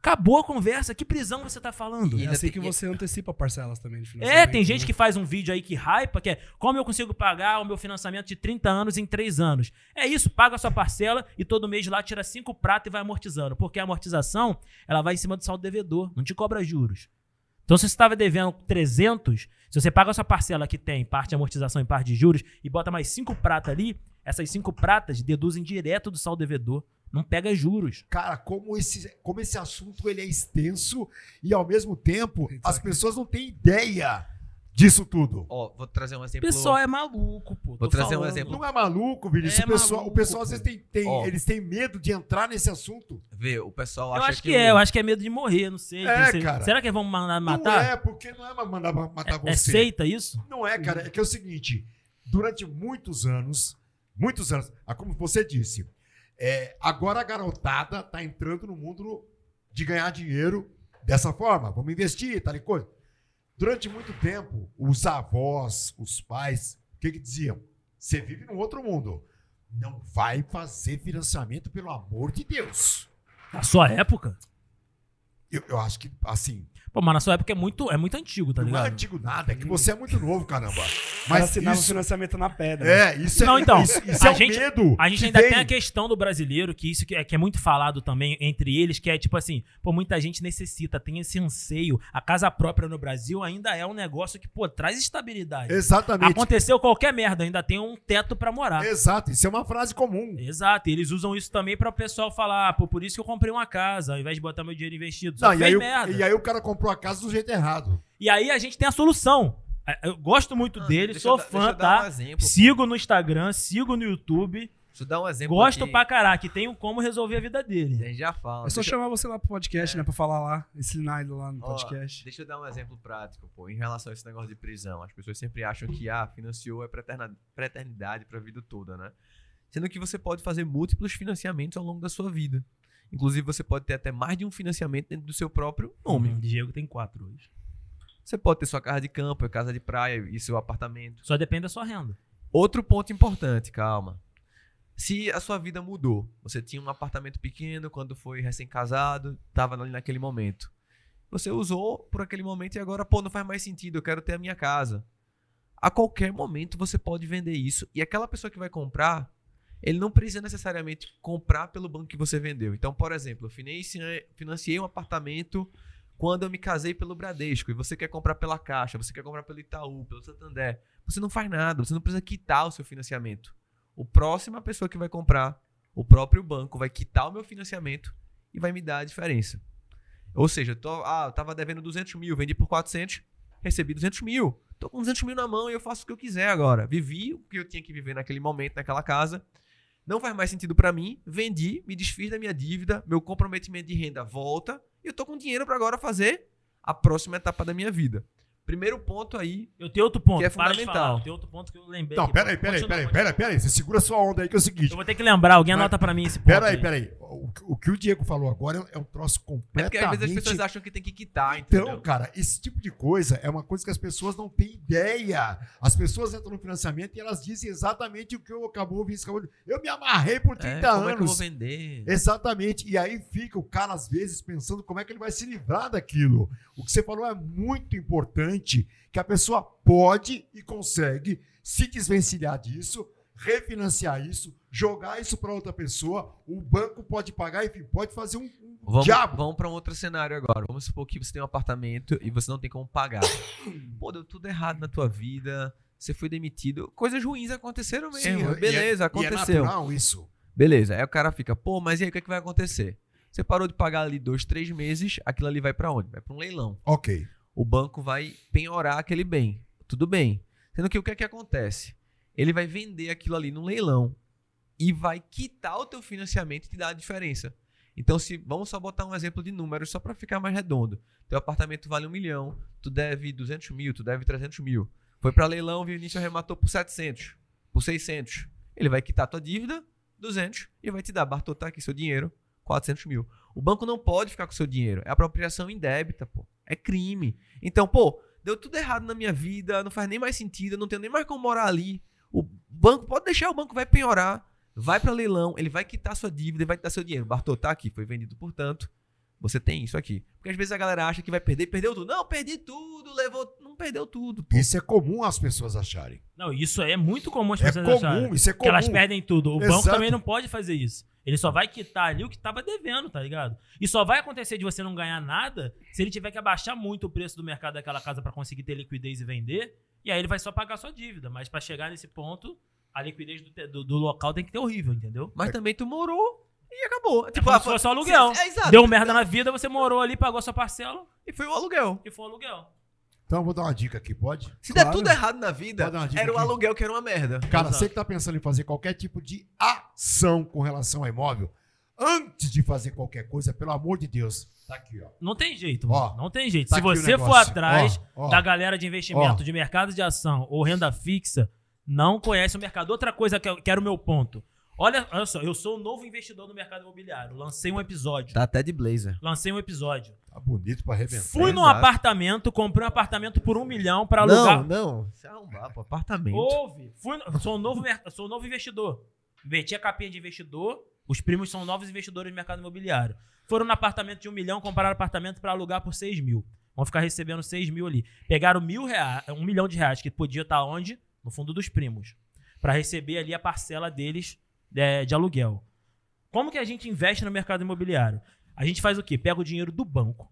Acabou a conversa. Que prisão você tá falando? E É ainda assim tem- que você antecipa parcelas também de É, financiamento. tem gente né? que faz um vídeo aí que hypa, que é como eu consigo pagar o meu financiamento de 30 anos em 3 anos. É isso, paga a sua parcela e todo mês lá tira 5 pratos e vai amortizando. Porque a amortização, ela vai em cima do saldo devedor, não te cobra juros. Então, se você estava devendo 300, se você paga a sua parcela que tem parte de amortização e parte de juros e bota mais 5 pratas ali, essas 5 pratas deduzem direto do saldo devedor. Não pega juros. Cara, como esse, como esse assunto ele é extenso e ao mesmo tempo as pessoas não têm ideia disso tudo. Ó, vou trazer um O exemplo. pessoal é maluco, pô. Vou trazer um falando. exemplo. Não é maluco, Vinícius? É o pessoal, maluco, o pessoal às vezes tem, tem- Ó. eles têm medo de entrar nesse assunto. Vê, o pessoal Eu acha acho que, é, o- eu acho que é medo de morrer, não sei. É, não sei. cara. Será que vão mandar Não matar? é, porque não é pra mandar ma- matar É, você. seita isso? Não é, cara. É que é o seguinte: durante muitos anos, muitos anos, ah, como você disse, é, agora a garotada tá entrando no mundo de ganhar dinheiro dessa forma. Vamos investir, tal e coisa. Durante muito tempo, os avós, os pais, o que, que diziam? Você vive num outro mundo. Não vai fazer financiamento, pelo amor de Deus. Na sua época? Eu, eu acho que, assim, Pô, mas na sua época é muito, é muito antigo, tá não é ligado? antigo nada, é que você é muito novo, caramba. Mas assinava o isso, financiamento na pedra. É, isso é, Não, então, isso, isso a é gente- medo. A gente ainda vem. tem a questão do brasileiro, que isso que é, que é muito falado também entre eles, que é tipo assim, pô, muita gente necessita, tem esse anseio. A casa própria no Brasil ainda é um negócio que, pô, traz estabilidade. Exatamente. Aconteceu qualquer merda, ainda tem um teto pra morar. Exato, isso é uma frase comum. Exato, e eles usam isso também pra o pessoal falar, ah, pô, por isso que eu comprei uma casa, ao invés de botar meu dinheiro investido. Só Não, e, aí, o- merda. e aí o cara comprou a casa do jeito errado. E aí a gente tem a solução. É, Eu gosto muito Não, dele, sou eu fã, dar um tá? exemplo, sigo no Instagram, sigo no YouTube. Deixa eu dar um exemplo. Gosto aqui. pra caraca, e tenho como resolver a vida A dele. gente já fala. É só Deixa- chamar você lá pro podcast, né? Pra falar lá, ensinar ele lá no Ó, podcast. Deixa eu dar um exemplo prático, pô, em relação a esse negócio de prisão. As pessoas sempre acham que, ah, financiou é pra eterna- pra eternidade, pra vida toda, né? Sendo que você pode fazer múltiplos financiamentos ao longo da sua vida. Inclusive, você pode ter até mais de um financiamento dentro do seu próprio nome. Hum, Diego tem quatro hoje. Você pode ter sua casa de campo, casa de praia e seu apartamento. Só depende da sua renda. Outro ponto importante, calma. Se a sua vida mudou, você tinha um apartamento pequeno quando foi recém-casado, estava ali naquele momento. Você usou por aquele momento e agora, pô, não faz mais sentido, eu quero ter a minha casa. A qualquer momento você pode vender isso e aquela pessoa que vai comprar, ele não precisa necessariamente comprar pelo banco que você vendeu. Então, por exemplo, eu financiei, um apartamento Quando eu me casei pelo Bradesco e você quer comprar pela Caixa, você quer comprar pelo Itaú, pelo Santander, você não faz nada, você não precisa quitar o seu financiamento. O próxima pessoa que vai comprar, o próprio banco vai quitar o meu financiamento e vai me dar a diferença. Ou seja, eu, tô, ah, eu tava devendo 200 mil, vendi por 400, recebi 200 mil. Tô com 200 mil na mão e eu faço o que eu quiser agora. Vivi o que eu tinha que viver naquele momento, naquela casa. Não faz mais sentido para mim. Vendi, me desfiz da minha dívida, meu comprometimento de renda volta e eu tô com dinheiro para agora fazer a próxima etapa da minha vida. Primeiro ponto aí. Eu tenho outro ponto. Que é fundamental. tenho outro ponto que eu lembrei. Não, peraí, peraí, peraí, peraí, peraí. Você segura sua onda aí que é o seguinte. Eu vou ter que lembrar. Alguém anota pra mim esse ponto. Peraí, aí. peraí. O, o que o Diego falou agora é, é um troço É porque completamente... às vezes as pessoas acham que tem que quitar, entendeu? Então, cara, esse tipo de coisa é uma coisa que as pessoas não têm ideia. As pessoas entram no financiamento e elas dizem exatamente o que eu acabou de- Eu me amarrei por 30 é, como é que eu vou anos. vender? Exatamente. E aí fica o cara, às vezes, pensando como é que ele vai se livrar daquilo. O que você falou é muito importante, que a pessoa pode e consegue se desvencilhar disso, refinanciar isso, jogar isso para outra pessoa, o banco pode pagar, enfim, pode fazer um, um Vamos, diabo. vamos para um outro cenário agora. Vamos supor que você tem um apartamento e você não tem como pagar. Pô, deu tudo errado na tua vida, você foi demitido. Coisas ruins aconteceram mesmo. e Beleza, é- aconteceu. E é natural isso. Beleza, aí o cara fica, pô, mas e aí o que, é que vai acontecer? Você parou de pagar ali dois, três meses, aquilo ali vai para onde? Vai para um leilão. Ok. O banco vai penhorar aquele bem. Tudo bem. Sendo que o que é que acontece? Ele vai vender aquilo ali no leilão e vai quitar o teu financiamento e te dar a diferença. Então, se vamos só botar um exemplo de números só para ficar mais redondo. Teu apartamento vale um milhão, tu deve 200 mil, tu deve 300 mil. Foi para leilão, o Vinícius arrematou por 700, por 600. Ele vai quitar tua dívida, 200, e vai te dar, Bartô, tá aqui seu dinheiro, 400 mil. O banco não pode ficar com seu dinheiro. É apropriação indébita, pô. É crime. Então, pô, deu tudo errado na minha vida, não faz nem mais sentido, eu não tenho nem mais como morar ali. O banco, pode deixar, o banco vai penhorar, vai para leilão, ele vai quitar sua dívida e vai te dar seu dinheiro. Bartô, tá aqui, foi vendido, portanto, você tem isso aqui. Porque às vezes a galera acha que vai perder, perdeu tudo. Não, perdi tudo, levou. Não perdeu tudo. Pô. Isso é comum as pessoas acharem. Não, isso é muito comum as É pessoas comum, acharem. isso é Que comum. elas perdem tudo. O banco Exato. também não pode fazer isso. Ele só vai quitar ali o que tava devendo, tá ligado? E só vai acontecer de você não ganhar nada se ele tiver que abaixar muito o preço do mercado daquela casa pra conseguir ter liquidez e vender. E aí ele vai só pagar a sua dívida. Mas pra chegar nesse ponto, a liquidez do, do- do local tem que ter horrível, entendeu? Mas também tu morou e acabou. Tipo, como ah, se fosse um aluguel. É. Deu merda na vida, você morou ali, pagou a sua parcela E foi o aluguel. e foi o aluguel. Então eu vou dar uma dica aqui, pode? Se Claro. der tudo errado na vida, era o aluguel que era uma merda. Cara, Exato. você que tá pensando em fazer qualquer tipo de ação com relação ao imóvel, antes de fazer qualquer coisa, pelo amor de Deus, tá aqui, ó. Não tem jeito, Ó, mano. Não tem jeito. tá Se você for atrás Ó, ó. da galera de investimento, Ó. de mercado de ação ou renda fixa, não conhece o mercado. Outra coisa que, eu, que era o meu ponto. Olha, olha só, eu sou um novo investidor no mercado imobiliário. Lancei um episódio. Tá até de blazer. Lancei um episódio. Tá bonito pra arrebentar. Fui num exato. apartamento, comprei um apartamento por um milhão pra alugar. Não, não. Se arrombar, pô, apartamento. Ouve. Fui, sou, um novo, sou um novo investidor. Inverti a capinha de investidor. Os primos são novos investidores no mercado imobiliário. Foram no apartamento de um milhão, compraram apartamento para alugar por seis mil. Vão ficar recebendo seis mil ali. Pegaram mil reais, um milhão de reais, que podia estar onde? No fundo dos primos. Para receber ali a parcela deles é, de aluguel. Como que a gente investe no mercado imobiliário? A gente faz o quê? Pega o dinheiro do banco.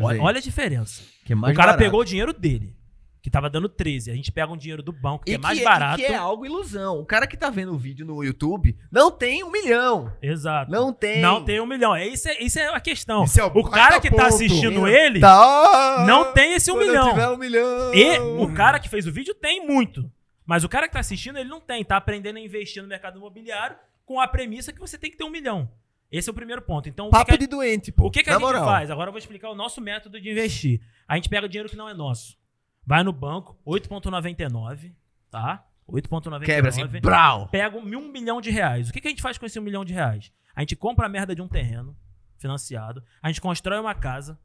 Olha, olha a diferença. é o cara barato. pegou o dinheiro dele, que tava dando 13. A gente pega um dinheiro do banco, que E é mais que barato. e que é algo ilusão. O cara que tá vendo o vídeo no YouTube não tem um milhão. Exato. Não tem. Não tem um milhão. É, isso, é, isso é a questão. É o o cara que tá ponto. assistindo ele Tá. não tem esse um milhão. tiver um milhão. E o cara que fez o vídeo tem muito. Mas o cara que tá assistindo, ele não tem. Tá aprendendo a investir no mercado imobiliário com a premissa que você tem que ter um milhão. Esse é o primeiro ponto. Então, Papo que de doente, pô. O que, que a gente moral. faz? Agora eu vou explicar o nosso método de investir. A gente pega dinheiro que não é nosso. Vai no banco, 8,99, tá? 8,99. Quebra assim, brau. Pega um, um milhão de reais. O que, que a gente faz com esse um milhão de reais? A gente compra a merda de um terreno financiado, a gente constrói uma casa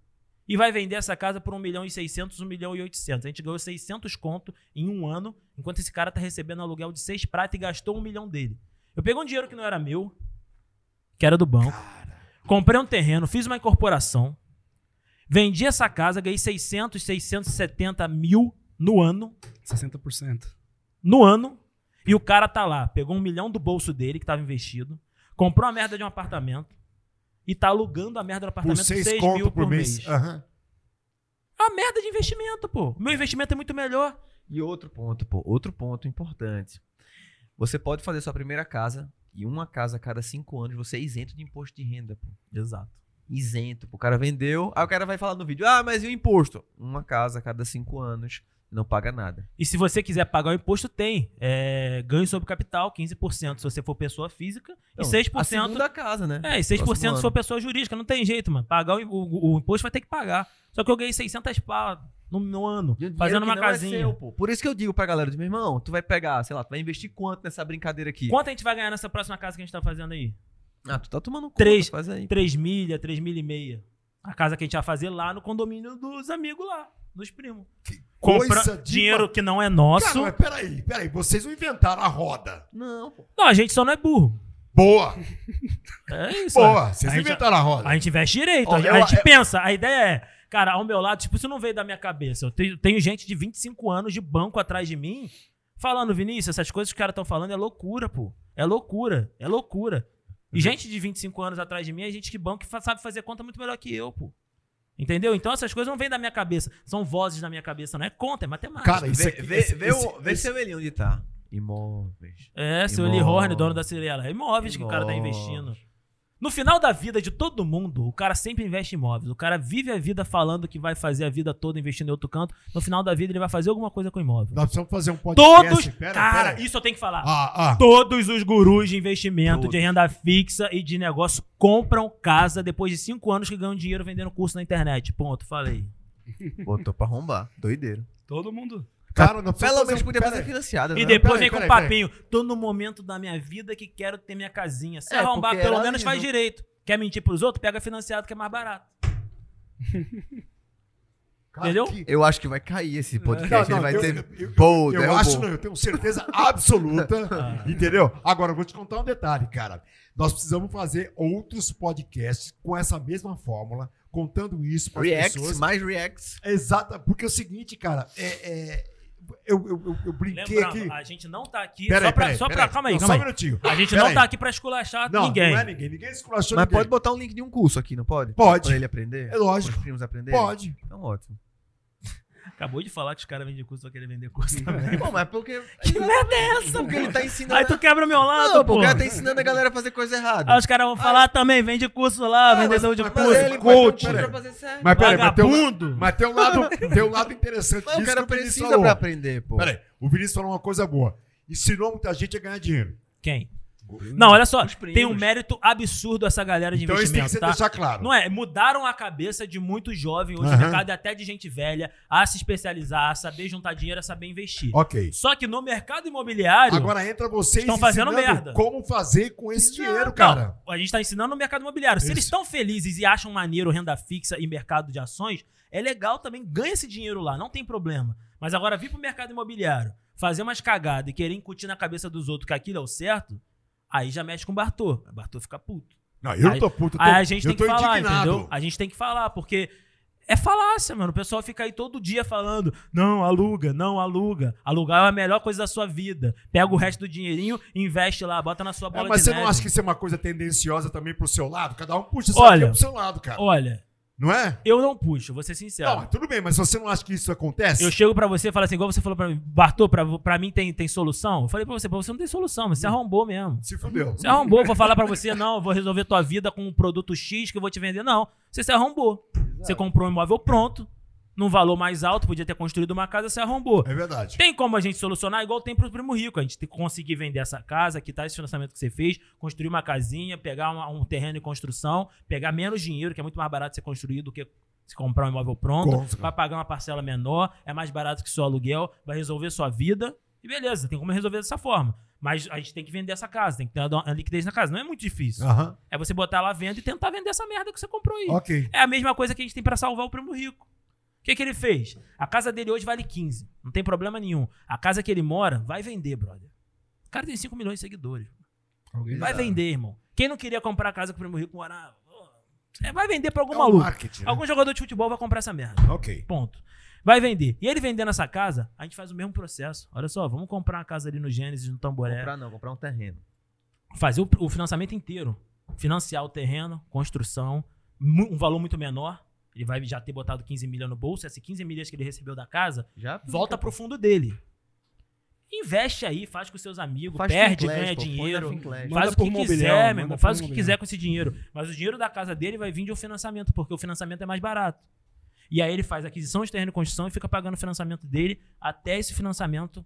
e vai vender essa casa por 1 milhão e 600, 1 milhão e 800. A gente ganhou 600 conto em um ano, enquanto esse cara tá recebendo aluguel de 6 prata e gastou um milhão dele. Eu peguei um dinheiro que não era meu, que era do banco, comprei um terreno, fiz uma incorporação, vendi essa casa, ganhei 600, 670 mil no ano, 60%. no ano, e o cara tá lá, pegou um milhão do bolso dele, que tava investido, comprou a merda de um apartamento e tá alugando a merda do Por apartamento 6 6 conto mil por mês. Aham. É uma merda de investimento, pô. Meu investimento é muito melhor. E outro ponto, pô, outro ponto importante. Você pode fazer sua primeira casa e uma casa a cada cinco anos você é isento de imposto de renda, pô. Exato. Isento, pô. O cara vendeu, aí o cara vai falar no vídeo, ah, mas e o imposto? Uma casa a cada cinco anos não paga nada. E se você quiser pagar o imposto, tem. É, ganho sobre capital, 15% se você for pessoa física. Então, e 6%. A segunda casa, né? É, e 6% Próximo se for ano. pessoa jurídica. Não tem jeito, mano. Pagar o, o- o imposto vai ter que pagar. Só que eu ganhei 600 pau no, no ano, dinheiro fazendo uma é casinha. seu, pô. Por isso que eu digo pra galera, meu irmão, tu vai pegar, sei lá, tu vai investir quanto nessa brincadeira aqui? Quanto a gente vai ganhar nessa próxima casa que a gente tá fazendo aí? Ah, tu tá tomando conta, Três. faz aí. 3 milha, 3 milha e meia. A casa que a gente vai fazer lá no condomínio dos amigos lá, dos primos. Que Compra coisa de dinheiro ma- que não é nosso. Cara, mas peraí, peraí. Vocês não inventaram a roda. Não, pô. Não, a gente só não é burro. Boa, É isso. boa. ó. Vocês a, inventaram a roda. a gente investe direito. Ó, a, gente- eu- a gente eu- pensa, a ideia é, cara, ao meu lado, tipo, isso não veio da minha cabeça. Eu tenho, tenho gente de 25 anos de banco atrás de mim falando, Vinícius, essas coisas que os caras estão falando é loucura, pô. É loucura, é loucura. E Uhum. gente de 25 anos atrás de mim é gente que banco que sabe fazer conta muito melhor que eu, pô. Entendeu? Então essas coisas não vêm da minha cabeça. São vozes da minha cabeça, não é conta, é matemática. Cara, isso Vê, aqui- vê, esse- vê, esse- o, vê esse- seu Eli onde tá. Imóveis. É, seu Imóveis. Eli Horn, dono da Cirela. É imóveis que o cara tá Imóveis. investindo. No final da vida de todo mundo, o cara sempre investe em imóveis. O cara vive a vida falando que vai fazer a vida toda investindo em outro canto. No final da vida, ele vai fazer alguma coisa com imóvel. Nós precisamos fazer um podcast. Todos. Pera, cara, pera. isso eu tenho que falar. Ah, ah. Todos os gurus de investimento, Todos. de renda fixa e de negócio compram casa depois de cinco anos que ganham dinheiro vendendo curso na internet. Ponto, falei. Botou pra arrombar. Doideiro. Todo mundo. Cara, precisamos Pelo menos podia fazer financiada, E né? depois vem com um papinho. Tô no momento da minha vida que quero ter minha casinha. Se É, arrombar, pelo menos lindo. faz direito. Quer mentir pros outros? Pega financiado que é mais barato. Cara, Entendeu? que- Eu acho que vai cair esse podcast. Não, ele não, vai eu- ter. eu- eu- Pô, Eu derrubou. acho, não, eu tenho certeza absoluta, Ah. entendeu? Agora, eu vou te contar um detalhe, cara. Nós precisamos fazer outros podcasts com essa mesma fórmula, contando isso para as Reacts, pessoas. mais reacts. Exata, porque é o seguinte, cara, é, é- eu, eu, eu, eu brinquei Lembrando, aqui. a gente não tá aqui Peraí, só pra. peraí, só pra peraí. calma aí, Não, calma Só um aí. minutinho. A gente Peraí. não tá aqui pra esculachar Não, ninguém. não é ninguém. Ninguém esculachou Mas ninguém. pode botar um link de um curso aqui, não pode? Pode. Pra ele aprender? É lógico. Os primos aprenderem? Pode. Então, ótimo. Acabou de falar que os caras vendem curso, vão querer vender curso também. Pô, mas porque. que merda é essa? Porque ele tá ensinando. Aí tu quebra o meu lado, Não, pô. o cara tá ensinando a galera a fazer coisa errada. Aí os caras vão falar também, vende curso lá, Ah, vendedor mas- de mas curso, ele- coach. certo. Mas peraí, mas tem, um, mas tem um lado, tem um lado interessante Mas o disso cara o Vinícius precisa pra aprender, pô. Peraí, o Vinícius falou uma coisa boa. Ensinou muita gente a ganhar dinheiro. Quem? Não, olha só, tem um mérito absurdo essa galera de Então isso tem que investimento, ser tá? deixar claro. Não é, mudaram a cabeça de muito jovem hoje no mercado, e até de gente velha, a se especializar, a saber juntar dinheiro, a saber investir. Ok. Só que no mercado imobiliário, Agora entra vocês Estão fazendo merda. como fazer com esse dinheiro, Não, cara. a gente tá ensinando no mercado imobiliário. Se Isso. eles estão felizes e acham maneiro renda fixa e mercado de ações, é legal também, ganha esse dinheiro lá, não tem problema. Mas agora vir pro mercado imobiliário, fazer umas cagadas e querer incutir na cabeça dos outros que aquilo é o certo, aí já mexe com o Bartô. O Bartô fica puto. Não, eu não Aí- tô puto. tô- Aí a gente tem que falar, indignado. entendeu? A gente tem que falar, porque é falácia, mano. O pessoal fica aí todo dia falando: não, aluga, não, aluga. Alugar é a melhor coisa da sua vida. Pega o resto do dinheirinho, investe lá, bota na sua É, bola mas de você neve. não acha que isso é uma coisa tendenciosa também pro seu lado? Cada um puxa sua Olha, pro seu lado, cara. Olha, Não é? eu não puxo, vou ser sincero. Não, tudo bem, mas você não acha que isso acontece? Eu chego pra você e falo assim, igual você falou pra mim, Bartô, pra, pra mim tem, tem solução? Eu falei pra você, pra você não tem solução, mas você arrombou mesmo. Se fudeu. Você arrombou, vou falar pra você, não, eu vou resolver tua vida com um produto X que eu vou te vender. Não, você se arrombou. Você comprou um imóvel pronto, num valor mais alto, podia ter construído uma casa, você arrombou. É verdade. Tem como a gente solucionar igual tem pro Primo Rico. A gente tem que conseguir vender essa casa, quitar esse financiamento que você fez, construir uma casinha, pegar uma- um terreno em construção, pegar menos dinheiro, que é muito mais barato ser construído do que se comprar um imóvel pronto, vai pagar uma parcela menor, é mais barato que seu aluguel, vai resolver sua vida. E beleza, tem como resolver dessa forma. Mas a gente tem que vender essa casa, tem que ter uma liquidez na casa. Não é muito difícil. Aham. É você botar lá venda e tentar vender essa merda que você comprou aí. Ok. É a mesma coisa que a gente tem pra salvar o primo rico. O que, que ele fez? A casa dele hoje vale 15. Não tem problema nenhum. A casa que ele mora vai vender, brother. O cara tem 5 milhões de seguidores. Alguém Vai vender, irmão. Quem não queria comprar a casa que o primo rico morava? é, vai vender pra algum É um maluco. marketing, né? Algum jogador de futebol vai comprar essa merda. Ok. Ponto. Vai vender. E ele vendendo essa casa, a gente faz o mesmo processo. Olha só, vamos comprar uma casa ali no Gênesis, no Tamboré. Comprar não, comprar um terreno. fazer o, o financiamento inteiro. Financiar o terreno, construção, um valor muito menor. Ele vai já ter botado 15 milhas no bolso, essas 15 milhas que ele recebeu da casa, Já volta pro fundo dele. Investe aí, faz com seus amigos, Faz perde, Finclass, ganha pô, dinheiro. Faz o que quiser, meu irmão. Faz o que quiser com esse dinheiro. Mas o dinheiro da casa dele vai vir de um financiamento, porque o financiamento é mais barato. E aí ele faz aquisição de terreno e construção e fica pagando o financiamento dele até esse financiamento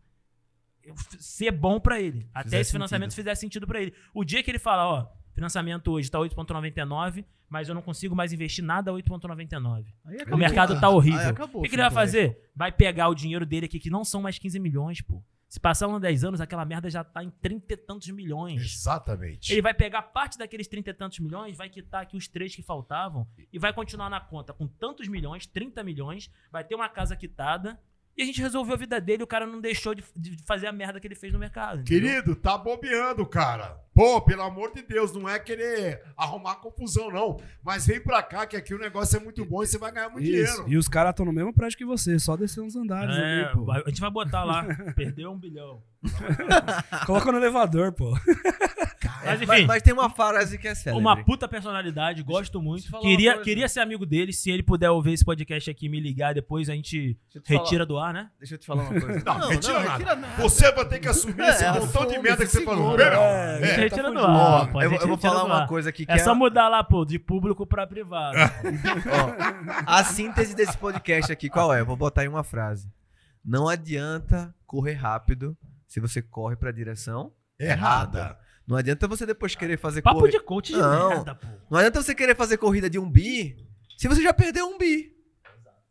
ser bom pra ele. Até Fizer esse financiamento sentido. fizer sentido pra ele. O dia que ele fala, ó, financiamento hoje tá 8.99, mas eu não consigo mais investir nada a 8.99. Aí O mercado tá horrível. Acabou o que, que ele vai fazer? Vai pegar o dinheiro dele aqui, que não são mais 15 milhões, pô. Se passar uns 10 anos, aquela merda já tá em 30 e tantos milhões. Exatamente. Ele vai pegar parte daqueles 30 e tantos milhões, vai quitar aqui os três que faltavam e vai continuar na conta com tantos milhões, 30 milhões, vai ter uma casa quitada e a gente resolveu a vida dele, o cara não deixou de, de fazer a merda que ele fez no mercado. entendeu? Querido, tá bobeando, cara. Pô, pelo amor de Deus, não é querer arrumar confusão, não. Mas vem pra cá, que aqui o negócio é muito bom e você vai ganhar muito Isso. dinheiro. E os caras estão no mesmo prédio que você, só descendo os andares É, ali, pô. a gente vai botar lá, perdeu um bilhão. Coloca no elevador, pô. Mas Mas, enfim, mas tem uma frase que é célebre. uma puta personalidade, gosto muito. Queria, coisa. queria ser amigo dele, se ele puder ouvir esse podcast aqui e me ligar, depois a gente te falar- retira do ar, né? Deixa eu te falar uma coisa. Não, retira nada. Você vai ter que assumir esse É, montão de merda que você falou. Não, É, A gente é, retira do ar. Ó, eu, eu vou retira falar uma coisa aqui que É só mudar lá, pô, de público pra privado. Ó, a síntese desse podcast aqui, qual é? Eu vou botar em uma frase. Não adianta correr rápido se você corre pra direção errada. Não adianta você depois querer fazer Papo de coach de Não. merda, pô. Não adianta você querer fazer corrida de um bi se você já perdeu um bi.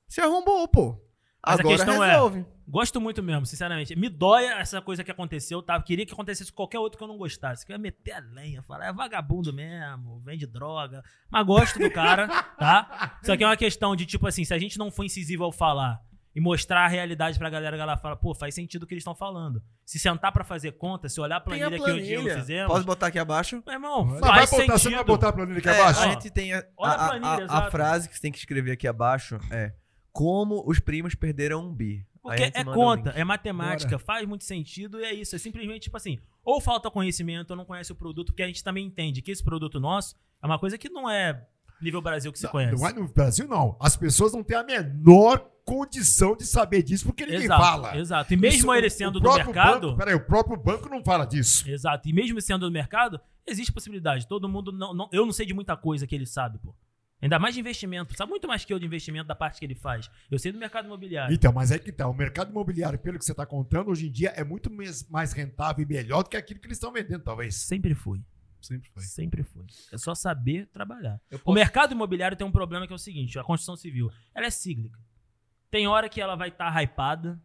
Você arrombou, pô. Mas a Agora questão é- resolve. Gosto muito mesmo, sinceramente. Me dói essa coisa que aconteceu, tá? Queria que acontecesse com qualquer outro que eu não gostasse. Queria meter a lenha, falar, é vagabundo mesmo, vende droga. Mas gosto do cara, tá? Só que é uma questão de, tipo assim, se a gente não for incisivo ao falar e mostrar a realidade pra galera, a galera fala, pô, faz sentido o que eles estão falando. Se sentar pra fazer conta, se olhar a planilha, a que eu e o Diego planilha. fizemos, Pode botar aqui abaixo? meu irmão, Você vai faz botar, sentido. você não vai botar a planilha aqui É, abaixo? a gente tem a, Olha a a- a- planilha, a exato. frase que você tem que escrever aqui abaixo é como os primos perderam um bi. A Porque é conta, é matemática, faz muito sentido e é isso. É simplesmente tipo assim, ou falta conhecimento ou não conhece o produto, porque a gente também entende que esse produto nosso é uma coisa que não é nível Brasil que Não, conhece. Não é no Brasil, não. As pessoas não têm a menor condição de saber disso porque ninguém exato, fala. exato. E mesmo Isso, ele sendo do mercado, Banco, peraí, o próprio banco não fala disso. exato. E mesmo sendo do mercado, existe possibilidade. Todo mundo não, não- eu não sei de muita coisa que ele sabe, pô. Ainda mais de investimento, sabe muito mais que eu de investimento da parte que ele faz. Eu sei do mercado imobiliário. Então, mas é que tá. O mercado imobiliário, pelo que você está contando, hoje em dia é muito mais rentável e melhor do que aquilo que eles estão vendendo, talvez. Sempre fui. Sempre foi. Sempre foi. É só saber trabalhar. Eu O posso- mercado imobiliário tem um problema que é o seguinte: a construção civil, ela é cíclica. Tem hora que ela vai estar hypada.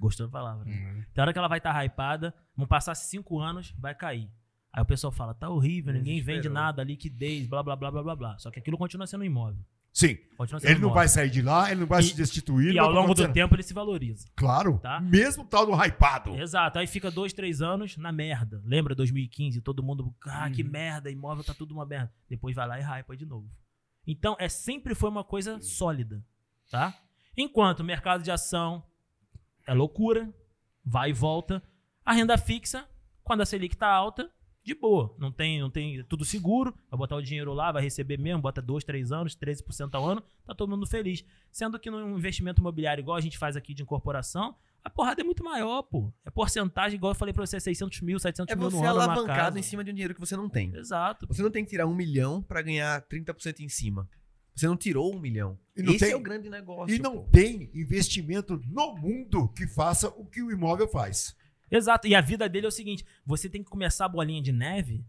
Gostou da palavra? né? Uhum. Tem hora que ela vai estar hypada, vão passar cinco anos, vai cair. Aí o pessoal fala, tá horrível, ninguém vende nada, liquidez, blá, blá, blá, blá, blá, blá. Só que aquilo continua sendo imóvel. Sim. Ele não vai sair de lá, ele não vai E- se destituir. E ao vai longo do tempo ele se valoriza. Claro. Tá. Mesmo tal do hypado. Exato. Aí fica dois, três anos na merda. Lembra 2015? Todo mundo, ah, que Uhum. merda, imóvel tá tudo uma merda. Depois vai lá e hypa de novo. Então, é sempre foi uma coisa sólida, tá? Enquanto o mercado de ação é loucura, vai e volta. A renda fixa, quando a Selic tá alta, de boa. Não tem, não tem é tudo seguro. Vai botar o dinheiro lá, vai receber mesmo, bota dois, três anos, 13% ao ano, tá todo mundo feliz. Sendo que num investimento imobiliário igual a gente faz aqui de incorporação, a porrada é muito maior, pô. É porcentagem, igual eu falei pra você, 600 mil, 700 É mil você no ano numa alavancado casa. em cima de um dinheiro que você não tem. Exato. Você não tem que tirar um milhão pra ganhar 30% em cima. Você não tirou um milhão. E Esse tem- é o grande negócio. E não pô. tem investimento no mundo que faça o que o imóvel faz. Exato. E a vida dele é o seguinte: você tem que começar a bolinha de neve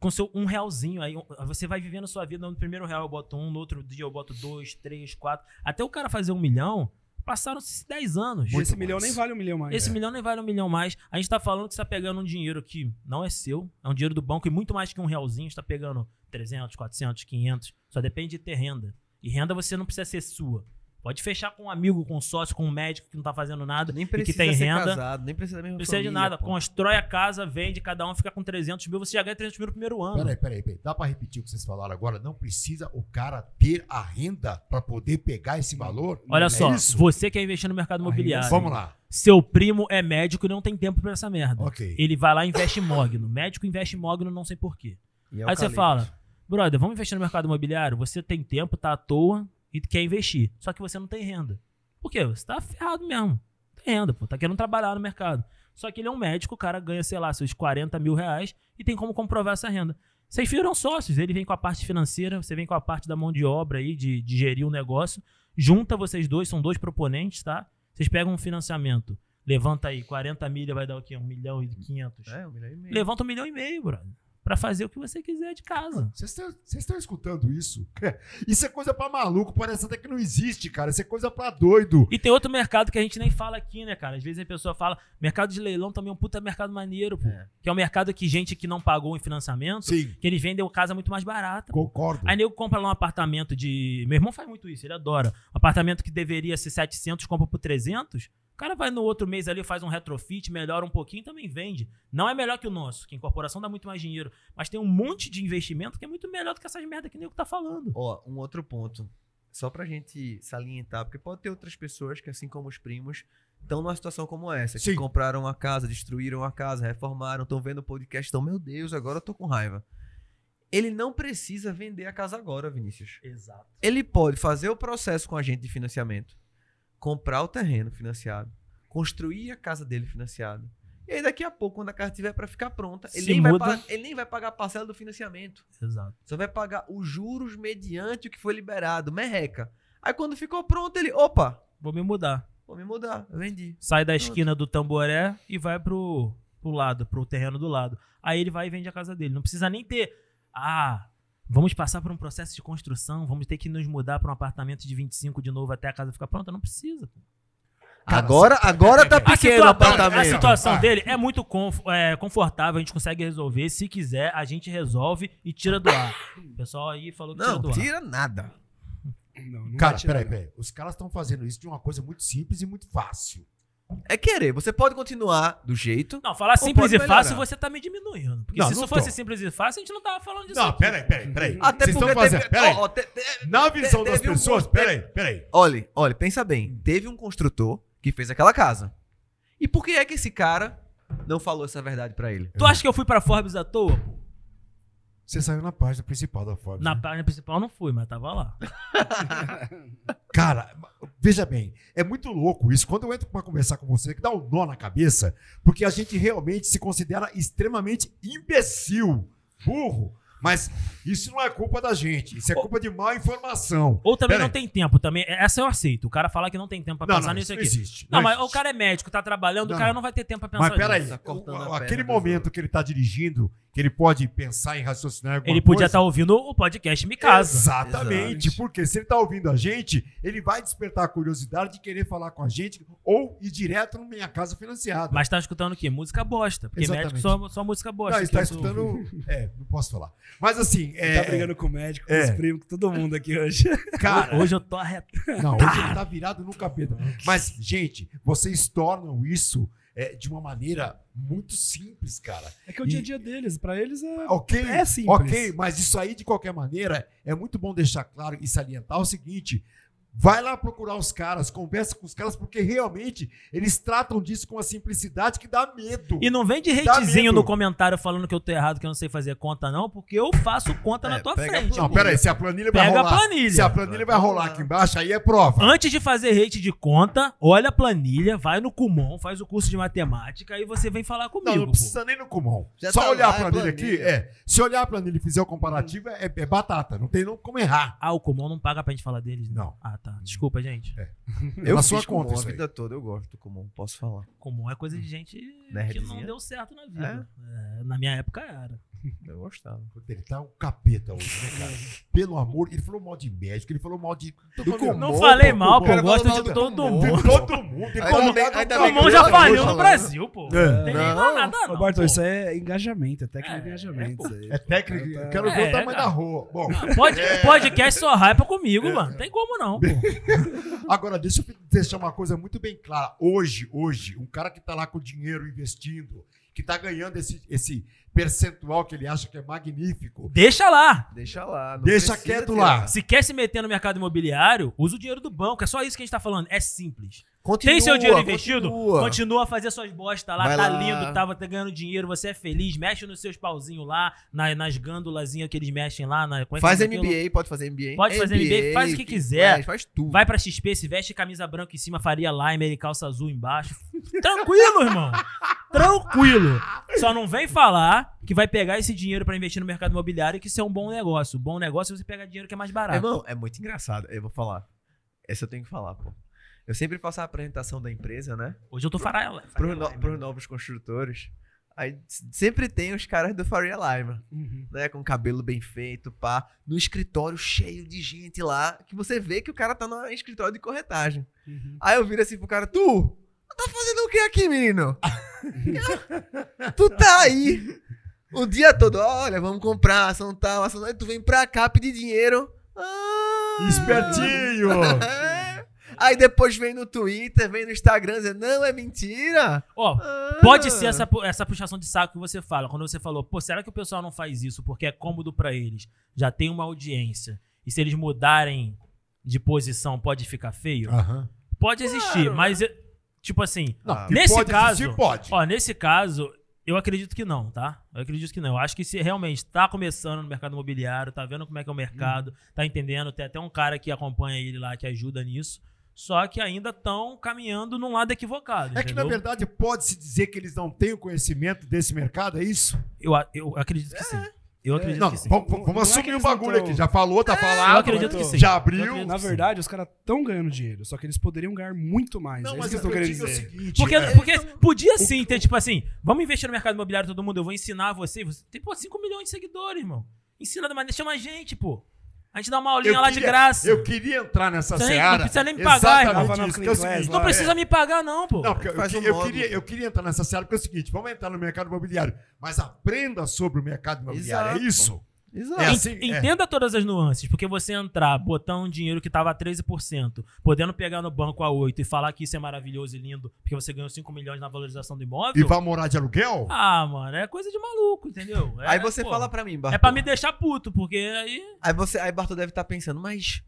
com seu um realzinho. Aí você vai vivendo sua vida. No primeiro real eu boto um, no outro dia eu boto dois, três, quatro. Até o cara fazer um milhão, passaram-se 10 anos. Muito esse milhão mais. nem vale um milhão mais. Esse É. milhão nem vale um milhão mais. A gente tá falando que você tá pegando um dinheiro que não é seu, é um dinheiro do banco e muito mais que um realzinho. Você tá pegando 300, 400, 500. Só depende de ter renda. E renda você não precisa ser sua. Pode fechar com um amigo, com um sócio, com um médico que não tá fazendo nada Nem e precisa que tem ser renda. casado, nem precisa da mesma Não precisa de família, nada. pô. Constrói a casa, vende, cada um fica com 300 mil. Você já ganha 300 mil no primeiro ano. Peraí, peraí, peraí. Dá pra repetir o que vocês falaram agora? Não precisa o cara ter a renda pra poder pegar esse valor? Olha É só, isso? você quer investir no mercado imobiliário. Vamos lá. Seu primo é médico e não tem tempo pra essa merda. Ok. Ele vai lá e investe em mogno. Médico investe em mogno, não sei porquê. E Aí você fala, brother, vamos investir no mercado imobiliário? Você tem tempo, tá à toa e quer investir. Só que você não tem renda. Por quê? Você tá ferrado mesmo. Não Tem renda, pô. Tá querendo trabalhar no mercado. Só que ele é um médico, o cara ganha, sei lá, seus 40 mil reais e tem como comprovar essa renda. Vocês viram sócios, ele vem com a parte financeira, você vem com a parte da mão de obra aí, de, de gerir o negócio. Junta vocês dois, são dois proponentes, tá? Vocês pegam um financiamento. Levanta aí, 40 milha vai dar o quê? Um milhão e 500. É, um milhão e meio. Levanta um milhão e meio, brother. Pra fazer o que você quiser de casa. Vocês estão- escutando isso? Isso é coisa pra maluco, parece até que não existe, cara. Isso é coisa pra doido. E tem outro mercado que a gente nem fala aqui, né, cara? Às vezes a pessoa fala, mercado de leilão também é um puta mercado maneiro, pô. É. Que é um mercado que gente que não pagou em financiamento, Sim, que eles vendem casa muito mais barata. pô. concordo. Aí nego compra lá um apartamento de. Meu irmão faz muito isso, ele adora. Um apartamento que deveria ser 700, compra por 300. O cara vai no outro mês ali, faz um retrofit, melhora um pouquinho também vende. Não é melhor que o nosso, que a incorporação dá muito mais dinheiro. Mas tem um monte de investimento que é muito melhor do que essas merda que o nego tá falando. Ó, um outro ponto. Só pra gente salientar, porque pode ter outras pessoas que, assim como os primos, estão numa situação como essa. Sim. Que compraram uma casa, destruíram a casa, reformaram, estão vendo o podcast, estão, meu Deus, agora eu tô com raiva. Ele não precisa vender a casa agora, Vinícius. Exato. Ele pode fazer o processo com a gente de financiamento, comprar o terreno financiado, construir a casa dele financiada. E aí daqui a pouco, quando a casa estiver para ficar pronta, ele nem, pagar, ele nem vai pagar a parcela do financiamento. Exato. Só vai pagar os juros mediante o que foi liberado, merreca. Aí quando ficou pronto, ele, opa, Vou me mudar. vou me mudar, eu vendi. Sai da esquina do tamboré e vai pro, pro lado, pro terreno do lado. Aí ele vai e vende a casa dele. Não precisa nem ter. Ah, vamos passar por um processo de construção, vamos ter que nos mudar para um apartamento de 25 de novo até a casa ficar pronta. Não precisa. pô. Cara, agora, agora tá A, pequeno o apartamento. a situação Ah. dele é muito conf- é, confortável, a gente consegue resolver. Se quiser, a gente resolve e tira do ar. O pessoal aí falou que tira Não, do ar. tira nada. Não, não Cara, peraí, não. peraí. Os caras estão fazendo isso de uma coisa muito simples e muito fácil. É querer. Você pode continuar do jeito. Não, falar simples e fácil, você tá me diminuindo. Porque Não, se não isso fosse tô. simples e fácil, a gente não tava falando disso. Não, aqui. peraí, peraí, peraí. Até Vocês porque estão fazendo. teve, Peraí. ó, ó, te- te- Na visão das teve um pessoas, peraí, peraí. Olha, olha, pensa bem. Teve um construtor que fez aquela casa. E por que é que esse cara não falou essa verdade pra ele? Tu acha que eu fui pra Forbes à toa? pô? Você saiu na página principal da Forbes. Na né? página principal eu não fui, mas tava lá. Cara, veja bem, é muito louco isso. Quando eu entro pra conversar com você, que dá um nó na cabeça, porque a gente realmente se considera extremamente imbecil, burro. Mas isso não é culpa da gente, isso é culpa de má informação. Ou também Pera não aí. tem tempo. também Essa eu aceito. O cara falar que não tem tempo pra Não, pensar não, nisso isso não aqui. existe. Não, mas existe. o cara é médico, tá trabalhando, Não, o cara não. não vai ter tempo pra pensar Mas peraí, nisso. Tá aquele momento que ele tá dirigindo, que ele pode pensar em raciocinar alguma Ele podia estar ouvindo o podcast Me Casa. Exatamente, Exato. porque se ele tá ouvindo a gente, ele vai despertar a curiosidade de querer falar com a gente ou ir direto no Minha Casa Financiada. Mas tá escutando o quê? Música bosta. Porque Exatamente. médico só, só música bosta. não, tá tô- escutando. É, não posso falar. Mas assim, é. tá brigando com o médico, com é. os primos, com todo mundo aqui hoje. Cara, Hoje eu tô arretado. não, hoje ele tá virado no capeta. Mas, gente, vocês tornam isso é, de uma maneira muito simples, cara. É que é o dia a dia deles, pra eles é. Ok, É simples. ok, mas isso aí, de qualquer maneira, é muito bom deixar claro e salientar o seguinte: vai lá procurar os caras, conversa com os caras, porque realmente eles tratam disso com a simplicidade que dá medo. E não vem de hatezinho no comentário falando que eu tô errado, que eu não sei fazer conta, não, porque eu faço conta na É, tua pega a frente. Não, pera aí, se a planilha vai Pega a rolar. planilha. Se a planilha vai rolar aqui embaixo, aí é prova. Antes de fazer hate de conta, olha a planilha, vai no Kumon, faz o curso de matemática, aí você vem falar comigo. Não, não pô. precisa nem no Kumon. Já Só tá olhar lá, a é planilha aqui, planilha. é. Se olhar a planilha e fizer o comparativo, é, é batata. Não tem como errar. Ah, o Kumon não paga pra gente falar deles, né? Não. Ah, tá. Desculpa, gente. Eu Na fiz sua comum conta a isso aí. vida toda, eu gosto do comum, posso falar. Kumon é coisa de gente que Nerdzinha. não deu certo na vida. É, na minha época era. Eu gostava. Ele tá um capeta hoje, né, cara? Pelo amor, ele falou mal de médico, ele falou mal de. Kumon, Não falei pô, mal, pô. Eu cara gosto de todo Kumon. De mundo. todo mundo. O Kumon. Já faliu no. Brasil, pô. É. Não tem Não. nada, Ô, não. Bartol, pô. isso é engajamento, é técnica É, de engajamento. é, isso aí. É técnico. Eu quero ver É, o tamanho cara. da rua. Bom, Pod- Podcast só hypa comigo, mano. Não tem como não, pô. agora deixa eu deixar uma coisa muito bem clara. Hoje, hoje, um cara que tá lá com dinheiro investindo, que tá ganhando esse, esse percentual que ele acha que é magnífico, Deixa lá. Deixa lá. não deixa quieto lá. Se quer se meter no mercado imobiliário, usa o dinheiro do banco. É só isso que a gente tá falando. É simples. Continua, Tem seu dinheiro investido? continua. Continua a fazer suas bostas lá, Vai tá lá. lindo, tava tá ganhando dinheiro, você é feliz, mexe nos seus pauzinhos lá, na- nas gândulazinhas que eles mexem lá. Na, é Faz chama aquilo? MBA, pode fazer MBA. Pode fazer MBA, faz o que quiser. Faz, faz tudo. Vai pra XP, se veste camisa branca em cima, faria lime e calça azul embaixo. Tranquilo, irmão. Tranquilo. Só não vem falar que vai pegar esse dinheiro pra investir no mercado imobiliário e que isso é um bom negócio. Bom negócio é você pegar dinheiro que é mais barato. Irmão, é muito engraçado. Eu vou falar. Essa eu tenho que falar, pô. Eu sempre faço a apresentação da empresa, né? Hoje eu tô farela. Pros, no, pros novos construtores. Aí sempre tem os caras do Faria Lima, Uhum. né? Com cabelo bem feito, pá. No escritório cheio de gente lá. Que você vê que o cara tá no escritório de corretagem. Uhum. Aí eu viro assim pro cara, tu, tá fazendo o que aqui, menino? tu tá aí o dia todo, olha, vamos comprar ação tal, ação tal. Aí tu vem pra cá pedir dinheiro. Ah, Espertinho! Aí depois vem no Twitter, vem no Instagram dizendo, não, é mentira. Ó, Ah. Pode ser essa, essa puxação de saco que você fala. Quando você falou, pô, será que o pessoal não faz isso porque é cômodo pra eles? Já tem uma audiência. E se eles mudarem de posição, pode ficar feio? Aham. Pode existir, Claro. mas, tipo assim, Que nesse pode caso. existir, pode. Ó, nesse caso, eu acredito que não, tá? Eu acredito que não. Eu acho que se realmente tá começando no mercado imobiliário, tá vendo como é que é o mercado, tá entendendo, tem até um cara que acompanha ele lá, que ajuda nisso. Só que ainda estão caminhando num lado equivocado. É que, na entendeu? verdade, pode-se dizer que eles não têm o conhecimento desse mercado, é isso? Eu, eu acredito que sim. Eu acredito Não, que sim. vamos, vamos não é assumir que o eles bagulho aqui. Já falou, tá falado. eu acredito que sim. Já abriu. Na verdade, os caras estão ganhando dinheiro, só que eles poderiam ganhar muito mais. Não, é mas isso que o eu tô querendo é o dizer. seguinte. Porque, é, porque podia sim ter, tipo assim, vamos investir no mercado imobiliário todo mundo, eu vou ensinar você. Você tem, pô, 5 milhões de seguidores, irmão. Ensina maneira, chama a gente, pô. A gente dá uma aulinha eu lá de queria- graça. Eu queria entrar nessa Você seara. não precisa nem me pagar, irmão. Isso, é Não precisa é. me pagar, não, pô. Não, porque eu, eu, um eu queria, eu queria entrar nessa seara porque é o seguinte: vamos entrar no mercado imobiliário, mas aprenda sobre o mercado imobiliário. Exato. É isso? Exato. É assim, é. Entenda todas as nuances, porque você entrar, botar um dinheiro que tava a 13%, podendo pegar no banco a 8% e falar que isso é maravilhoso e lindo, porque você ganhou 5 milhões na valorização do imóvel. E vai morar de aluguel? Ah, mano, é coisa de maluco, entendeu? É, Aí você pô, fala pra mim, Bartô. É pra me deixar puto, porque aí. Aí você, aí Bartô deve estar pensando, mas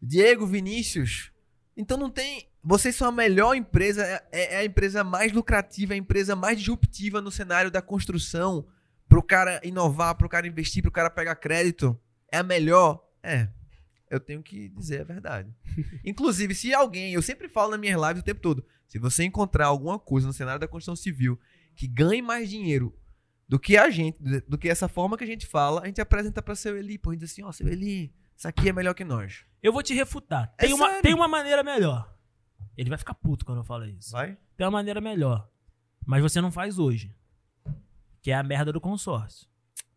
Diego, Vinícius, então não tem. Vocês são a melhor empresa, é, é a empresa mais lucrativa, é a empresa mais disruptiva no cenário da construção. Pro cara inovar, pro cara investir, pro cara pegar crédito. É a melhor. É. Eu tenho que dizer a verdade. Inclusive, se alguém, eu sempre falo nas minhas lives o tempo todo, se você encontrar alguma coisa no cenário da construção civil que ganhe mais dinheiro do que a gente, do que essa forma que a gente fala, a gente apresenta pra seu Eli, pô, a gente diz assim, ó, seu Eli, isso aqui é melhor que nós. Eu vou te refutar. É Tem, uma, tem uma maneira melhor. Ele vai ficar puto quando eu falar isso. Vai? Tem uma maneira melhor. Mas você não faz hoje. Que é a merda do consórcio.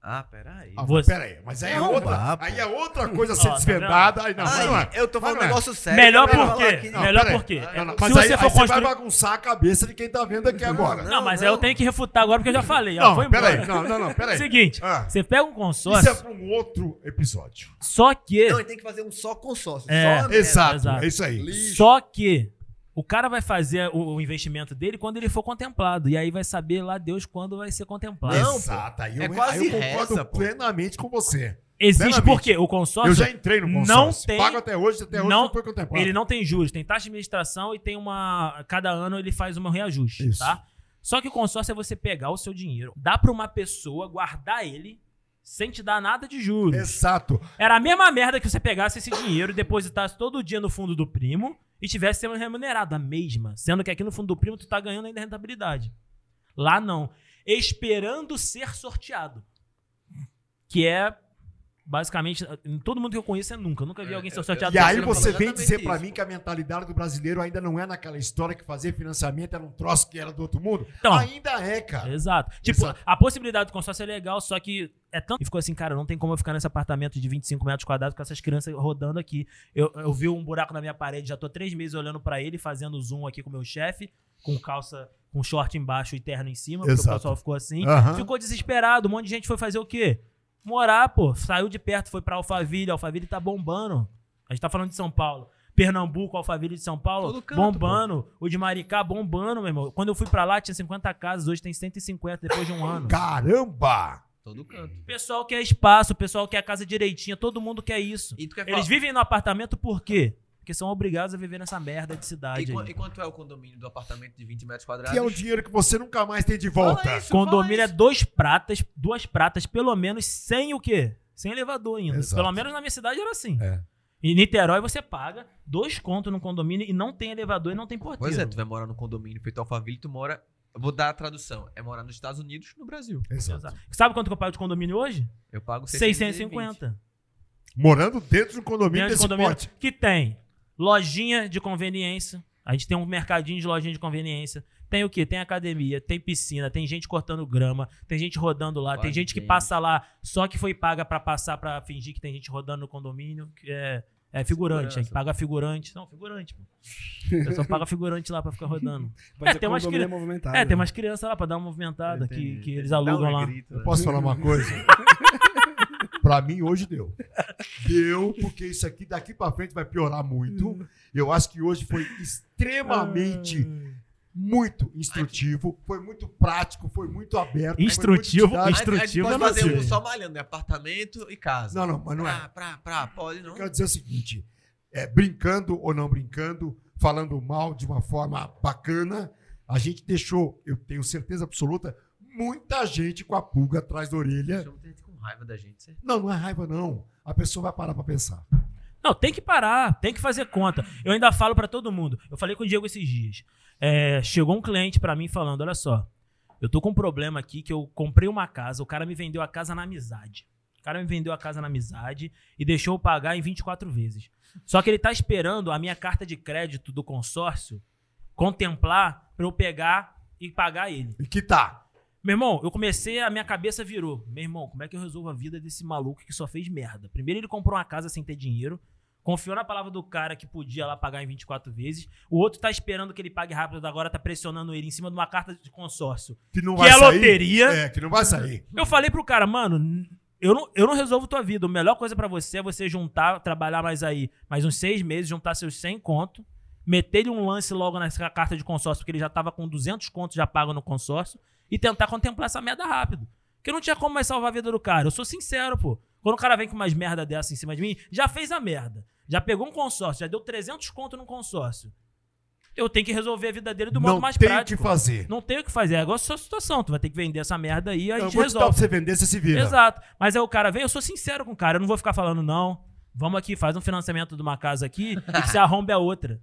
Ah, peraí. Ah, mas Você- peraí, mas aí é, Não, outra, pô. aí é outra coisa a Ó, ser tá desvendada. Aí não, mas não é. eu tô falando Mas um não é. negócio sério. Melhor eu não por quê? falar aqui, não. Melhor peraí. por quê? Não, não, Se mas você aí, for aí construir- vai bagunçar a cabeça de quem tá vendo aqui agora. Não, Não, mas não. aí eu tenho que refutar agora porque eu já falei. ó, Não, foi embora. peraí. Não, não, não, peraí. Seguinte, Ah, você pega um isso consórcio, é pra um outro episódio. só que. Não, ele tem que fazer um só consórcio. É, só a merda. Exato, exato. é isso aí. Lixo. Só que o cara vai fazer o, investimento dele quando ele for contemplado. E aí vai saber lá Deus quando vai ser contemplado. Não. Exato, aí eu, É quase aí eu concordo reza, plenamente com você. Existe porque o consórcio. Eu já entrei no não consórcio. tem- Pago até hoje, até hoje não- não, foi contemplado. Ele não tem juros, tem taxa de administração e tem uma. Cada ano ele faz um reajuste, Isso. tá? Só que o consórcio é você pegar o seu dinheiro, dar pra uma pessoa, guardar ele, sem te dar nada de juros. Exato. Era a mesma merda que você pegasse esse dinheiro e depositasse todo dia no fundo do primo e tivesse sendo remunerado. A mesma. Sendo que aqui no fundo do primo tu tá ganhando ainda rentabilidade. Lá não. Esperando ser sorteado. Que é. Basicamente, todo mundo que eu conheço é nunca. Eu nunca vi alguém ser sorteado. E aí você vem dizer pra isso. mim que a mentalidade do brasileiro ainda não é naquela história que fazer financiamento era um troço que era do outro mundo? Então, ainda é, cara. Exato. Tipo, Exato. a possibilidade do consórcio é legal, só que é tanto. E ficou assim, cara, não tem como eu ficar nesse apartamento de 25 metros quadrados com essas crianças rodando aqui. Eu, eu vi um buraco na minha parede, já tô três meses olhando pra ele, fazendo zoom aqui com o meu chefe, com calça, com short embaixo e terno em cima, porque Exato. o pessoal ficou assim. Aham. Ficou desesperado, um monte de gente foi fazer o quê? Morar, pô. Saiu de perto, foi pra Alphaville, Alphaville tá bombando. A gente tá falando de São Paulo. Pernambuco, Alphaville de São Paulo, canto, bombando. O de Maricá bombando, meu irmão. Quando eu fui pra lá, tinha 50 casas, hoje tem 150 depois de um ano. Caramba! Todo canto. O pessoal quer espaço, o pessoal quer a casa direitinha, todo mundo quer isso. E tu quer Eles falar- vivem no apartamento por quê? Porque são obrigados a viver nessa merda de E, cidade qu- aí. e quanto é o condomínio do apartamento de 20 metros quadrados? Que é um dinheiro que você nunca mais tem de volta. Isso. Condomínio é dois pratas, duas pratas, pelo menos, sem o quê? Sem elevador ainda. Exato. Pelo menos na minha cidade era assim. É. Em Niterói você paga dois contos no condomínio e não tem elevador e não tem porteiro. Pois é, tu vai morar num condomínio feito Alphaville, tu mora... Eu vou dar a tradução. É morar nos Estados Unidos, no Brasil. Exato. Exato. Sabe quanto que eu pago de condomínio hoje? Eu pago 650. 650. Morando dentro de um condomínio Dentro de desse condomínio porte. que tem lojinha de conveniência. A gente tem um mercadinho de lojinha de conveniência. Tem o quê? Tem academia, tem piscina, tem gente cortando grama, tem gente rodando lá, tem gente que passa lá só que foi paga pra passar pra fingir que tem gente rodando no condomínio, que é, é figurante, a gente Segurança. paga figurante. Não, figurante, pô. O pessoal paga figurante lá pra ficar rodando. Vai É, ser tem umas cri- movimentado. É, tem umas crianças lá pra dar uma movimentada que, que eles Dá um alugam lá. grito, né? Posso falar uma coisa? pra mim, hoje deu. Deu, porque isso aqui daqui pra frente vai piorar muito. Eu acho que hoje foi extremamente, muito instrutivo, foi muito prático, foi muito aberto. foi Instrutivo, muito A gente Instrutivo pode fazer sei. um só malhando, né? Apartamento e casa. Não, não, mas não é. Pra, pra, pra, pode não. Eu quero dizer o seguinte: é, brincando ou não brincando, falando mal de uma forma bacana, a gente deixou, eu tenho certeza absoluta, muita gente com a pulga atrás da orelha. Raiva da gente. certo? Não, não é raiva, não. A pessoa vai parar pra pensar. Não, tem que parar, tem que fazer conta. Eu ainda falo pra todo mundo. Eu falei com o Diego esses dias. É, chegou um cliente pra mim falando: olha só, eu tô com um problema aqui que eu comprei uma casa, o cara me vendeu a casa na amizade. O cara me vendeu a casa na amizade e deixou eu pagar em 24 vezes. Só que ele tá esperando a minha carta de crédito do consórcio contemplar pra eu pegar e pagar ele. E que tá. Meu irmão, eu comecei, a minha cabeça virou. Meu irmão, como é que eu resolvo a vida desse maluco que só fez merda? Primeiro ele comprou uma casa sem ter dinheiro, confiou na palavra do cara que podia lá pagar em 24 vezes. O outro tá esperando que ele pague rápido, agora tá pressionando ele em cima de uma carta de consórcio. Que não Que vai é sair. loteria. É, que não vai sair. Eu falei pro cara, mano, eu não, eu não resolvo tua vida. A melhor coisa pra você é você juntar, trabalhar mais aí, mais uns seis meses, juntar seus 100 conto, meter ele um lance logo nessa carta de consórcio, porque ele já tava com 200 contos já pago no consórcio, e tentar contemplar essa merda rápido. Porque não tinha como mais salvar a vida do cara. Eu sou sincero, pô. Quando o cara vem com umas merda dessa em cima de mim, já fez a merda. Já pegou um consórcio, já deu 300 conto no consórcio. Eu tenho que resolver a vida dele do modo não mais tem o prático. que fazer. Não tem o que fazer. Agora é a sua situação. Tu vai ter que vender essa merda aí e a eu gente vou te dar resolve. pra você vender, você se vira. Exato. Mas aí o cara vem, eu sou sincero com o cara, eu não vou ficar falando, não. Vamos aqui, faz um financiamento de uma casa aqui e que você arrombe a outra.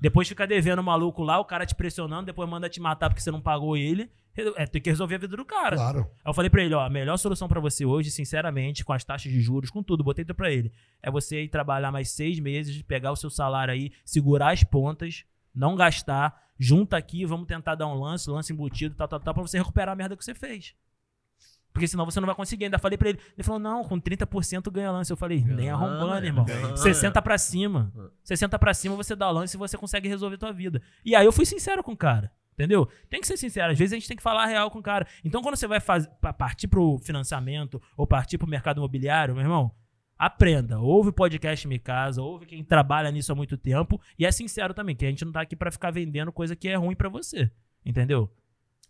Depois fica devendo o maluco lá, o cara te pressionando, depois manda te matar porque você não pagou ele. É, tem que resolver a vida do cara. Claro. Aí eu falei pra ele, ó, a melhor solução pra você hoje, sinceramente, com as taxas de juros, com tudo, botei tudo pra ele, é você ir trabalhar mais seis meses, pegar o seu salário aí, segurar as pontas, não gastar, junta aqui, vamos tentar dar um lance, lance embutido, tal, tal, tal, pra você recuperar a merda que você fez. Porque senão você não vai conseguir. Ainda falei pra ele. Ele falou, não, com 30% ganha lance. Eu falei, nem arrombando, irmão. ganha. 60 pra cima. 60 pra cima você dá lance e você consegue resolver tua vida. E aí eu fui sincero com o cara. Entendeu? Tem que ser sincero. Às vezes a gente tem que falar real com o cara. Então, quando você vai faz, pa- partir pro financiamento ou partir pro mercado imobiliário, meu irmão, aprenda. Ouve o podcast Me Casa, ouve quem trabalha nisso há muito tempo. E é sincero também, que a gente não tá aqui pra ficar vendendo coisa que é ruim pra você. Entendeu?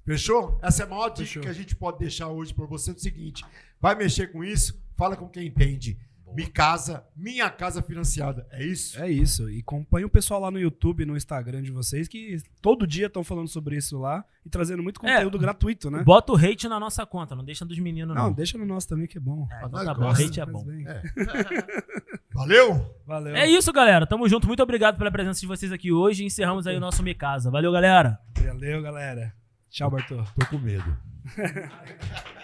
Fechou? Essa é a maior dica Fechou. que a gente pode deixar hoje pra você. É o seguinte: vai mexer com isso, fala com quem entende. Me casa, minha casa financiada. É isso? É isso. E acompanha o pessoal lá no YouTube, no Instagram de vocês, que todo dia estão falando sobre isso lá e trazendo muito É. conteúdo gratuito, né? Bota o hate na nossa conta, não deixa dos meninos, não. Não, deixa no nosso também que é bom. É, Ah, então tá bom, gosta, hate é bom. É. Valeu? Valeu. É isso, galera. Tamo junto. Muito obrigado pela presença de vocês aqui hoje. Encerramos aí o nosso Me Casa. Valeu, galera. Valeu, galera. Tchau, Bartô. Tô com medo.